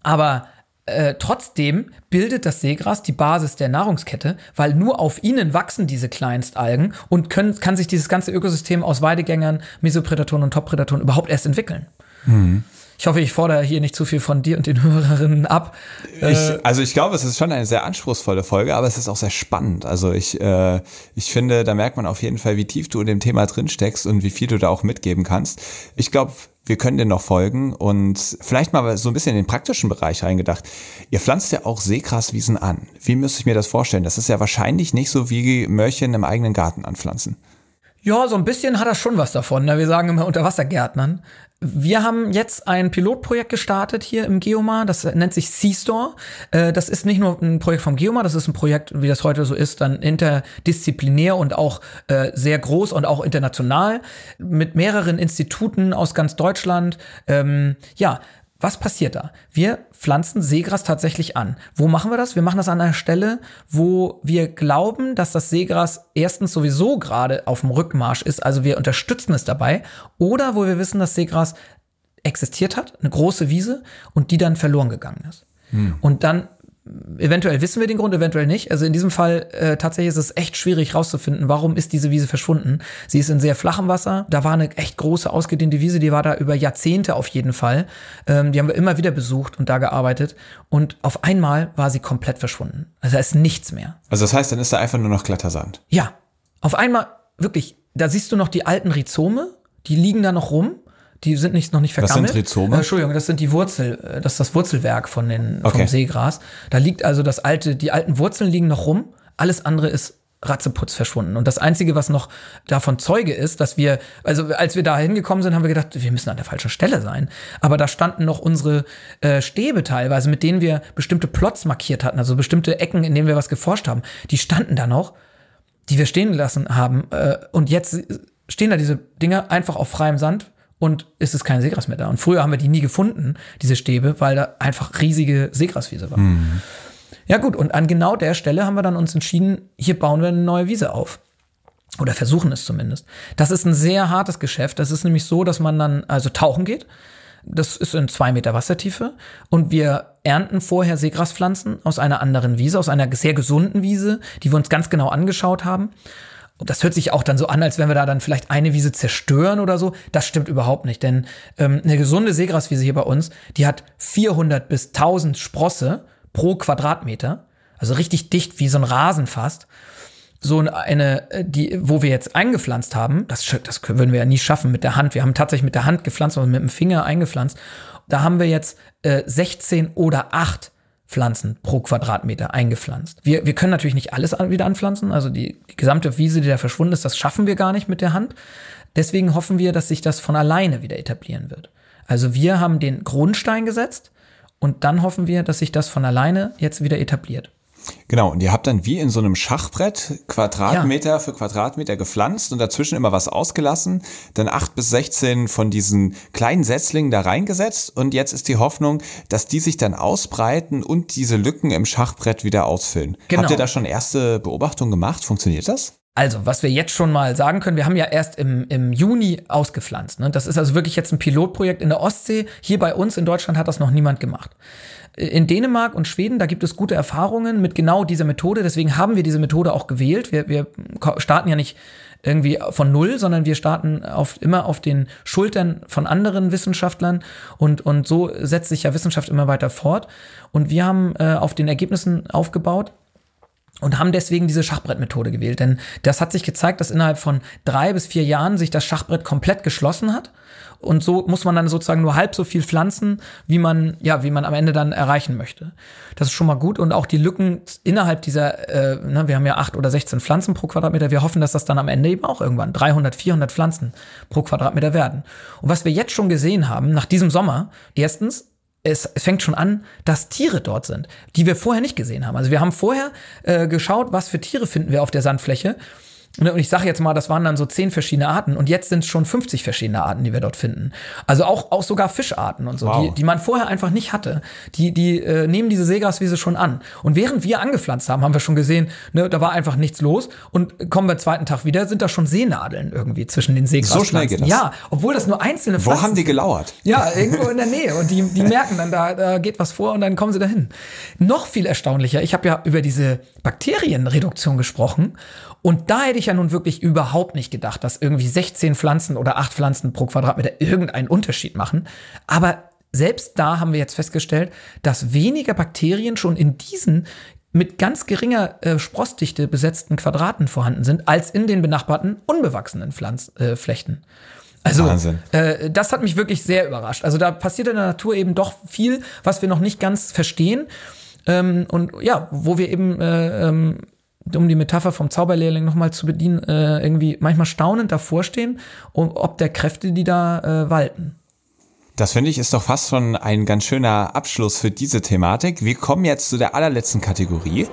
Aber äh, trotzdem bildet das Seegras die Basis der Nahrungskette, weil nur auf ihnen wachsen diese Kleinstalgen und können, kann sich dieses ganze Ökosystem aus Weidegängern, Mesoprädatoren und Topprädatoren überhaupt erst entwickeln. Mhm. Ich hoffe, ich fordere hier nicht zu viel von dir und den Hörerinnen ab. Ich, äh, also ich glaube, es ist schon eine sehr anspruchsvolle Folge, aber es ist auch sehr spannend. Also ich, äh, ich finde, da merkt man auf jeden Fall, wie tief du in dem Thema drin steckst und wie viel du da auch mitgeben kannst. Ich glaube, wir können dir noch folgen und vielleicht mal so ein bisschen in den praktischen Bereich reingedacht. Ihr pflanzt ja auch Seegraswiesen an. Wie müsste ich mir das vorstellen? Das ist ja wahrscheinlich nicht so wie Mörchen im eigenen Garten anpflanzen. Ja, so ein bisschen hat er schon was davon. Ne? Wir sagen immer Unterwassergärtnern. Wir haben jetzt ein Pilotprojekt gestartet hier im Geomar, das nennt sich C-Store. Äh, das ist nicht nur ein Projekt vom Geomar, das ist ein Projekt, wie das heute so ist, dann interdisziplinär und auch äh, sehr groß und auch international mit mehreren Instituten aus ganz Deutschland. Ähm, ja, was passiert da? Wir pflanzen Seegras tatsächlich an. Wo machen wir das? Wir machen das an einer Stelle, wo wir glauben, dass das Seegras erstens sowieso gerade auf dem Rückmarsch ist, also wir unterstützen es dabei, oder wo wir wissen, dass Seegras existiert hat, eine große Wiese und die dann verloren gegangen ist. Hm. Und dann eventuell wissen wir den Grund, eventuell nicht. Also in diesem Fall äh, tatsächlich ist es echt schwierig rauszufinden, warum ist diese Wiese verschwunden. Sie ist in sehr flachem Wasser. Da war eine echt große, ausgedehnte Wiese, die war da über Jahrzehnte auf jeden Fall. Ähm, die haben wir immer wieder besucht und da gearbeitet. Und auf einmal war sie komplett verschwunden. Also da ist nichts mehr. Also das heißt, dann ist da einfach nur noch glatter Sand. Ja. Auf einmal, wirklich, da siehst du noch die alten Rhizome, die liegen da noch rum die sind nicht, noch nicht vergammelt. Was sind Rhizome? Äh, Entschuldigung, das sind die Wurzel, äh, das ist das Wurzelwerk von den, okay. vom Seegras. Da liegt also das alte, die alten Wurzeln liegen noch rum, alles andere ist ratzeputz verschwunden. Und das Einzige, was noch davon Zeuge ist, dass wir, also als wir da hingekommen sind, haben wir gedacht, wir müssen an der falschen Stelle sein. Aber da standen noch unsere äh, Stäbe teilweise, mit denen wir bestimmte Plots markiert hatten, also bestimmte Ecken, in denen wir was geforscht haben. Die standen da noch, die wir stehen gelassen haben. Äh, und jetzt stehen da diese Dinger einfach auf freiem Sand und ist es kein Seegras mehr da. Und früher haben wir die nie gefunden, diese Stäbe, weil da einfach riesige Seegraswiese war. Mhm. Ja gut, und an genau der Stelle haben wir dann uns entschieden, hier bauen wir eine neue Wiese auf. Oder versuchen es zumindest. Das ist ein sehr hartes Geschäft. Das ist nämlich so, dass man dann also tauchen geht. Das ist in zwei Meter Wassertiefe. Und wir ernten vorher Seegraspflanzen aus einer anderen Wiese, aus einer sehr gesunden Wiese, die wir uns ganz genau angeschaut haben. Und das hört sich auch dann so an, als wenn wir da dann vielleicht eine Wiese zerstören oder so. Das stimmt überhaupt nicht, denn ähm, eine gesunde Seegraswiese hier bei uns, die hat 400 bis 1000 Sprosse pro Quadratmeter, also richtig dicht wie so ein Rasen fast. So eine, äh, die, wo wir jetzt eingepflanzt haben, das, das würden wir ja nie schaffen mit der Hand. Wir haben tatsächlich mit der Hand gepflanzt und mit dem Finger eingepflanzt. Da haben wir jetzt äh, 16 oder 8 Pflanzen pro Quadratmeter eingepflanzt. Wir, wir können natürlich nicht alles wieder anpflanzen, also die, die gesamte Wiese, die da verschwunden ist, das schaffen wir gar nicht mit der Hand. Deswegen hoffen wir, dass sich das von alleine wieder etablieren wird. Also wir haben den Grundstein gesetzt und dann hoffen wir, dass sich das von alleine jetzt wieder etabliert. Genau, und ihr habt dann wie in so einem Schachbrett Quadratmeter ja. für Quadratmeter gepflanzt und dazwischen immer was ausgelassen, dann acht bis sechzehn von diesen kleinen Setzlingen da reingesetzt und jetzt ist die Hoffnung, dass die sich dann ausbreiten und diese Lücken im Schachbrett wieder ausfüllen. Genau. Habt ihr da schon erste Beobachtungen gemacht? Funktioniert das? Also, was wir jetzt schon mal sagen können, wir haben ja erst im, im Juni ausgepflanzt. Ne? Das ist also wirklich jetzt ein Pilotprojekt in der Ostsee. Hier bei uns in Deutschland hat das noch niemand gemacht. In Dänemark und Schweden, da gibt es gute Erfahrungen mit genau dieser Methode. Deswegen haben wir diese Methode auch gewählt. Wir, wir starten ja nicht irgendwie von Null, sondern wir starten auf, immer auf den Schultern von anderen Wissenschaftlern und, und so setzt sich ja Wissenschaft immer weiter fort. Und wir haben äh, auf den Ergebnissen aufgebaut und haben deswegen diese Schachbrettmethode gewählt. Denn das hat sich gezeigt, dass innerhalb von drei bis vier Jahren sich das Schachbrett komplett geschlossen hat und so muss man dann sozusagen nur halb so viel pflanzen, wie man, ja, wie man am Ende dann erreichen möchte. Das ist schon mal gut und auch die Lücken innerhalb dieser, äh, ne, wir haben ja acht oder 16 Pflanzen pro Quadratmeter, wir hoffen, dass das dann am Ende eben auch irgendwann 300, 400 Pflanzen pro Quadratmeter werden. Und was wir jetzt schon gesehen haben, nach diesem Sommer, erstens, es, es fängt schon an, dass Tiere dort sind, die wir vorher nicht gesehen haben. Also wir haben vorher äh, geschaut, was für Tiere finden wir auf der Sandfläche und ich sage jetzt mal, das waren dann so zehn verschiedene Arten und jetzt sind es schon 50 verschiedene Arten, die wir dort finden. Also auch, auch sogar Fischarten und so, wow. die, die man vorher einfach nicht hatte. Die, die äh, nehmen diese Seegraswiese schon an. Und während wir angepflanzt haben, haben wir schon gesehen, ne, da war einfach nichts los. Und kommen wir zweiten Tag wieder, sind da schon Seenadeln irgendwie zwischen den Seegraspflanzen. So schnell geht das? Ja, obwohl das nur einzelne Pflanzen Wo haben die gelauert? Ja, irgendwo in der Nähe. Und die, die merken dann, da, da geht was vor und dann kommen sie dahin. Noch viel erstaunlicher, ich habe ja über diese Bakterienreduktion gesprochen. Und da hätte ich ja nun wirklich überhaupt nicht gedacht, dass irgendwie 16 Pflanzen oder 8 Pflanzen pro Quadratmeter irgendeinen Unterschied machen. Aber selbst da haben wir jetzt festgestellt, dass weniger Bakterien schon in diesen mit ganz geringer äh, Sprossdichte besetzten Quadraten vorhanden sind, als in den benachbarten unbewachsenen Pflanzflechten. Äh, also, äh, das hat mich wirklich sehr überrascht. Also da passiert in der Natur eben doch viel, was wir noch nicht ganz verstehen. Ähm, und ja, wo wir eben äh, ähm, um die Metapher vom Zauberlehrling nochmal zu bedienen, äh, irgendwie manchmal staunend davor stehen, ob der Kräfte, die da äh, walten. Das finde ich ist doch fast schon ein ganz schöner Abschluss für diese Thematik. Wir kommen jetzt zu der allerletzten Kategorie.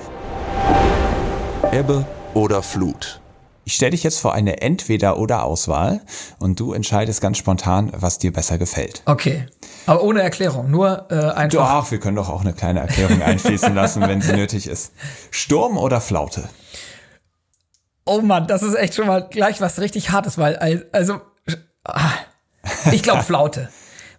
Ebbe oder Flut. Ich stelle dich jetzt vor eine Entweder-oder-Auswahl und du entscheidest ganz spontan, was dir besser gefällt. Okay. Aber ohne Erklärung, nur äh, einfach. Doch, wir können doch auch eine kleine Erklärung einfließen lassen, wenn sie nötig ist. Sturm oder Flaute? Oh Mann, das ist echt schon mal gleich was richtig Hartes, weil, also, ah, ich glaube Flaute.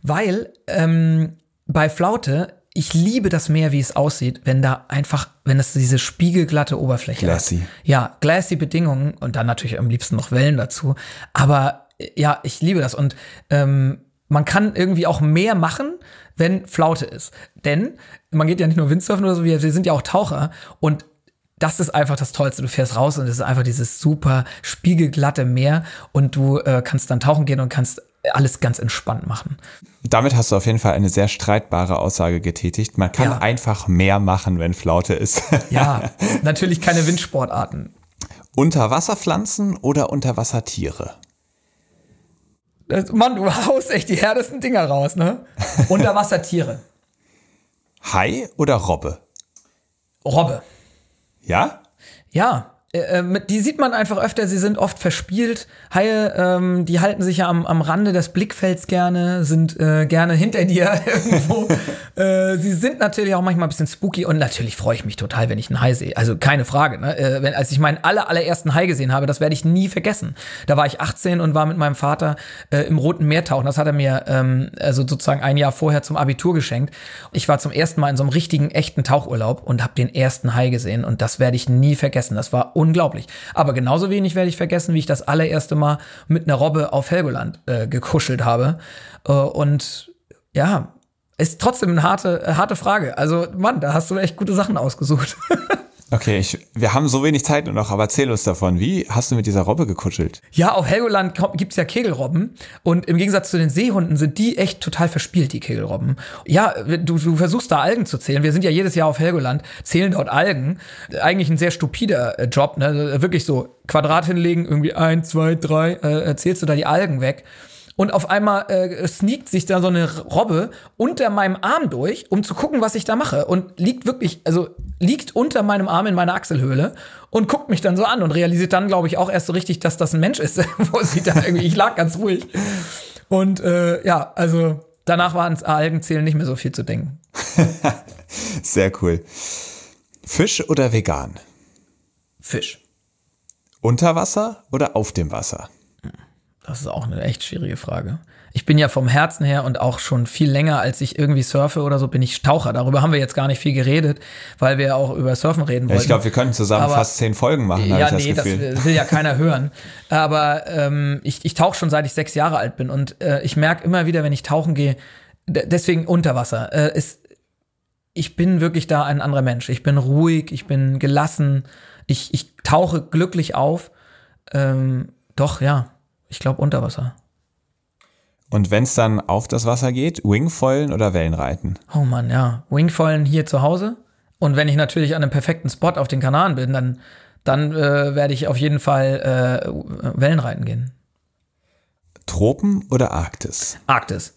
weil ähm, bei Flaute ich liebe das Meer, wie es aussieht, wenn da einfach, wenn es diese spiegelglatte Oberfläche glassy. hat. Ja, glassy Bedingungen und dann natürlich am liebsten noch Wellen dazu. Aber ja, ich liebe das und ähm, man kann irgendwie auch mehr machen, wenn Flaute ist. Denn man geht ja nicht nur Windsurfen oder so, wir, wir sind ja auch Taucher und das ist einfach das Tollste. Du fährst raus und es ist einfach dieses super spiegelglatte Meer und du äh, kannst dann tauchen gehen und kannst alles ganz entspannt machen. Damit hast du auf jeden Fall eine sehr streitbare Aussage getätigt. Man kann ja. einfach mehr machen, wenn Flaute ist. ja, natürlich keine Windsportarten. Unterwasserpflanzen oder Unterwassertiere? Mann, du haust echt die härtesten Dinger raus, ne? Unterwassertiere. Hai oder Robbe? Robbe. Ja? Ja, äh, äh, die sieht man einfach öfter, sie sind oft verspielt. Haie, ähm, die halten sich ja am, am Rande des Blickfelds gerne, sind äh, gerne hinter dir irgendwo. äh, sie sind natürlich auch manchmal ein bisschen spooky und natürlich freue ich mich total, wenn ich einen Hai sehe. Also keine Frage. Ne? Äh, wenn, als ich meinen aller, allerersten Hai gesehen habe, das werde ich nie vergessen. Da war ich 18 und war mit meinem Vater äh, im Roten Meer tauchen. Das hat er mir ähm, also sozusagen ein Jahr vorher zum Abitur geschenkt. Ich war zum ersten Mal in so einem richtigen, echten Tauchurlaub und habe den ersten Hai gesehen und das werde ich nie vergessen. Das war unglaublich. Aber genauso wenig werde ich vergessen, wie ich das allererste Mal mit einer Robbe auf Helgoland äh, gekuschelt habe. Äh, und ja, ist trotzdem eine harte, harte Frage. Also, Mann, da hast du echt gute Sachen ausgesucht. Okay, ich, wir haben so wenig Zeit nur noch, aber erzähl uns davon. Wie hast du mit dieser Robbe gekuschelt? Ja, auf Helgoland gibt's ja Kegelrobben und im Gegensatz zu den Seehunden sind die echt total verspielt, die Kegelrobben. Ja, du, du versuchst da Algen zu zählen. Wir sind ja jedes Jahr auf Helgoland, zählen dort Algen. Eigentlich ein sehr stupider äh, Job, ne? Wirklich so Quadrat hinlegen, irgendwie eins, zwei, drei, äh, zählst du da die Algen weg und auf einmal äh, sneakt sich da so eine Robbe unter meinem Arm durch, um zu gucken, was ich da mache. Und liegt wirklich, also liegt unter meinem Arm in meiner Achselhöhle und guckt mich dann so an und realisiert dann, glaube ich, auch erst so richtig, dass das ein Mensch ist, wo sie da irgendwie, ich lag ganz ruhig. Und äh, ja, also danach war ans Algenzählen nicht mehr so viel zu denken. Sehr cool. Fisch oder vegan? Fisch. Unter Wasser oder auf dem Wasser? Das ist auch eine echt schwierige Frage. Ich bin ja vom Herzen her und auch schon viel länger, als ich irgendwie surfe oder so, bin ich Taucher. Darüber haben wir jetzt gar nicht viel geredet, weil wir auch über Surfen reden wollen. Ja, ich glaube, wir können zusammen Aber, fast zehn Folgen machen. Ja, nee, das, das, will ja keiner hören. Aber ähm, ich, ich tauche schon seit ich sechs Jahre alt bin und äh, ich merke immer wieder, wenn ich tauchen gehe, deswegen Unterwasser, äh, ist, ich bin wirklich da ein anderer Mensch. Ich bin ruhig, ich bin gelassen, ich, ich tauche glücklich auf. Ähm, doch, ja, ich glaube Unterwasser. Und wenn es dann auf das Wasser geht, Wingfoilen oder Wellenreiten? Oh Mann, ja. Wingfoilen hier zu Hause. Und wenn ich natürlich an einem perfekten Spot auf den Kanaren bin, dann, dann äh, werde ich auf jeden Fall äh, Wellenreiten gehen. Tropen oder Arktis? Arktis.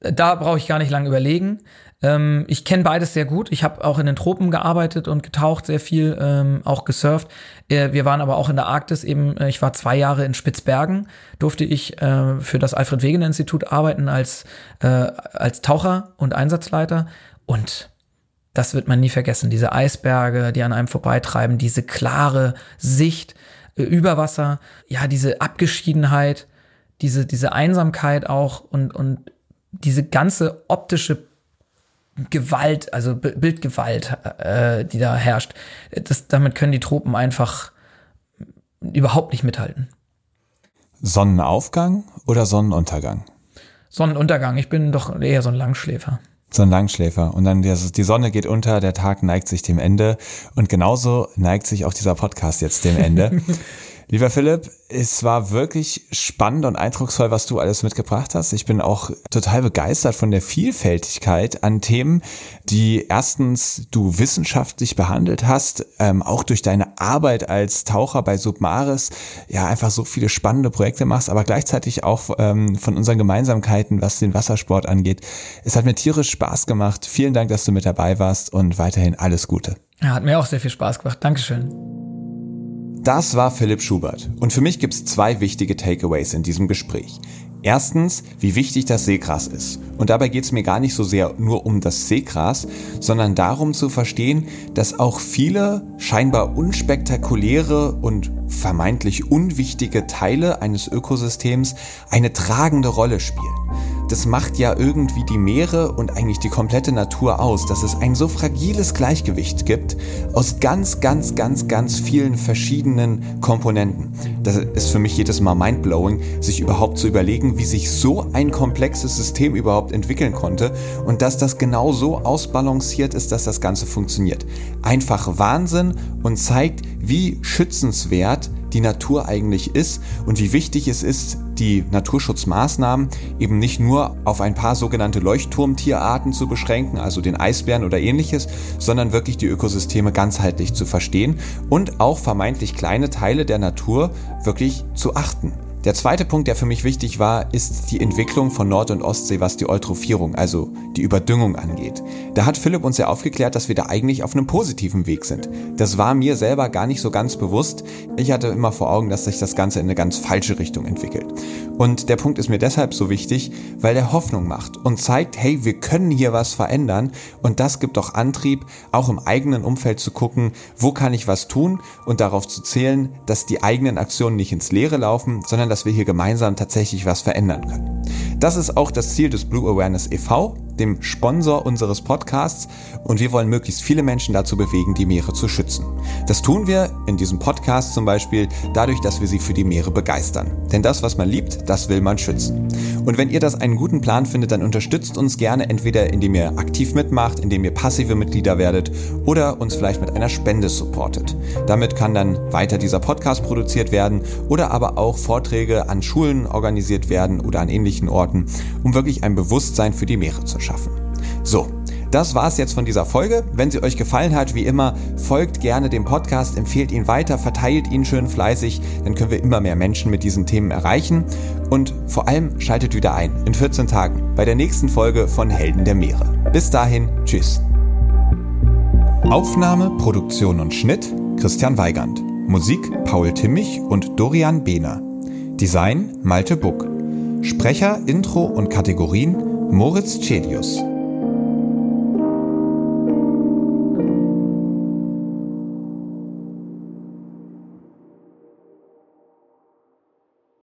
Da brauche ich gar nicht lange überlegen. Ähm, ich kenne beides sehr gut. Ich habe auch in den Tropen gearbeitet und getaucht sehr viel, ähm, auch gesurft. Äh, wir waren aber auch in der Arktis eben, äh, ich war zwei Jahre in Spitzbergen, durfte ich äh, für das Alfred Wegener Institut arbeiten als, äh, als Taucher und Einsatzleiter. Und das wird man nie vergessen. Diese Eisberge, die an einem vorbeitreiben, diese klare Sicht äh, über Wasser, ja, diese Abgeschiedenheit, diese, diese Einsamkeit auch und, und diese ganze optische Gewalt, also Bildgewalt, äh, die da herrscht, das, damit können die Tropen einfach überhaupt nicht mithalten. Sonnenaufgang oder Sonnenuntergang? Sonnenuntergang. Ich bin doch eher so ein Langschläfer. So ein Langschläfer. Und dann die Sonne geht unter, der Tag neigt sich dem Ende. Und genauso neigt sich auch dieser Podcast jetzt dem Ende. Lieber Philipp, es war wirklich spannend und eindrucksvoll, was du alles mitgebracht hast. Ich bin auch total begeistert von der Vielfältigkeit an Themen, die erstens du wissenschaftlich behandelt hast, ähm, auch durch deine Arbeit als Taucher bei Submaris, ja einfach so viele spannende Projekte machst, aber gleichzeitig auch ähm, von unseren Gemeinsamkeiten, was den Wassersport angeht. Es hat mir tierisch Spaß gemacht. Vielen Dank, dass du mit dabei warst und weiterhin alles Gute. Ja, hat mir auch sehr viel Spaß gemacht. Dankeschön. Das war Philipp Schubert. Und für mich gibt es zwei wichtige Takeaways in diesem Gespräch. Erstens, wie wichtig das Seegras ist. Und dabei geht es mir gar nicht so sehr nur um das Seegras, sondern darum zu verstehen, dass auch viele scheinbar unspektakuläre und vermeintlich unwichtige Teile eines Ökosystems eine tragende Rolle spielen das macht ja irgendwie die Meere und eigentlich die komplette Natur aus, dass es ein so fragiles Gleichgewicht gibt aus ganz, ganz, ganz, ganz vielen verschiedenen Komponenten. Das ist für mich jedes Mal mindblowing, sich überhaupt zu überlegen, wie sich so ein komplexes System überhaupt entwickeln konnte und dass das genau so ausbalanciert ist, dass das Ganze funktioniert. Einfach Wahnsinn und zeigt, wie schützenswert die Natur eigentlich ist und wie wichtig es ist, die Naturschutzmaßnahmen eben nicht nur auf ein paar sogenannte Leuchtturmtierarten zu beschränken, also den Eisbären oder ähnliches, sondern wirklich die Ökosysteme ganzheitlich zu verstehen und auch vermeintlich kleine Teile der Natur wirklich zu achten. Der zweite Punkt, der für mich wichtig war, ist die Entwicklung von Nord- und Ostsee, was die Eutrophierung, also die Überdüngung angeht. Da hat Philipp uns ja aufgeklärt, dass wir da eigentlich auf einem positiven Weg sind. Das war mir selber gar nicht so ganz bewusst. Ich hatte immer vor Augen, dass sich das Ganze in eine ganz falsche Richtung entwickelt. Und der Punkt ist mir deshalb so wichtig, weil er Hoffnung macht und zeigt, hey, wir können hier was verändern und das gibt doch Antrieb, auch im eigenen Umfeld zu gucken, wo kann ich was tun und darauf zu zählen, dass die eigenen Aktionen nicht ins Leere laufen, sondern dass wir hier gemeinsam tatsächlich was verändern können. Das ist auch das Ziel des Blue Awareness e.V., dem Sponsor unseres Podcasts, und wir wollen möglichst viele Menschen dazu bewegen, die Meere zu schützen. Das tun wir in diesem Podcast zum Beispiel dadurch, dass wir sie für die Meere begeistern. Denn das, was man liebt, das will man schützen. Und wenn ihr das einen guten Plan findet, dann unterstützt uns gerne entweder indem ihr aktiv mitmacht, indem ihr passive Mitglieder werdet oder uns vielleicht mit einer Spende supportet. Damit kann dann weiter dieser Podcast produziert werden oder aber auch Vorträge an Schulen organisiert werden oder an ähnlichen Orten, um wirklich ein Bewusstsein für die Meere zu schaffen. So, das war's jetzt von dieser Folge. Wenn sie euch gefallen hat, wie immer, folgt gerne dem Podcast, empfehlt ihn weiter, verteilt ihn schön fleißig, dann können wir immer mehr Menschen mit diesen Themen erreichen. Und vor allem schaltet wieder ein in 14 Tagen bei der nächsten Folge von Helden der Meere. Bis dahin, tschüss. Aufnahme, Produktion und Schnitt Christian Weigand. Musik Paul Timmich und Dorian Behner. Design Malte Buck. Sprecher, Intro und Kategorien Moritz Celius.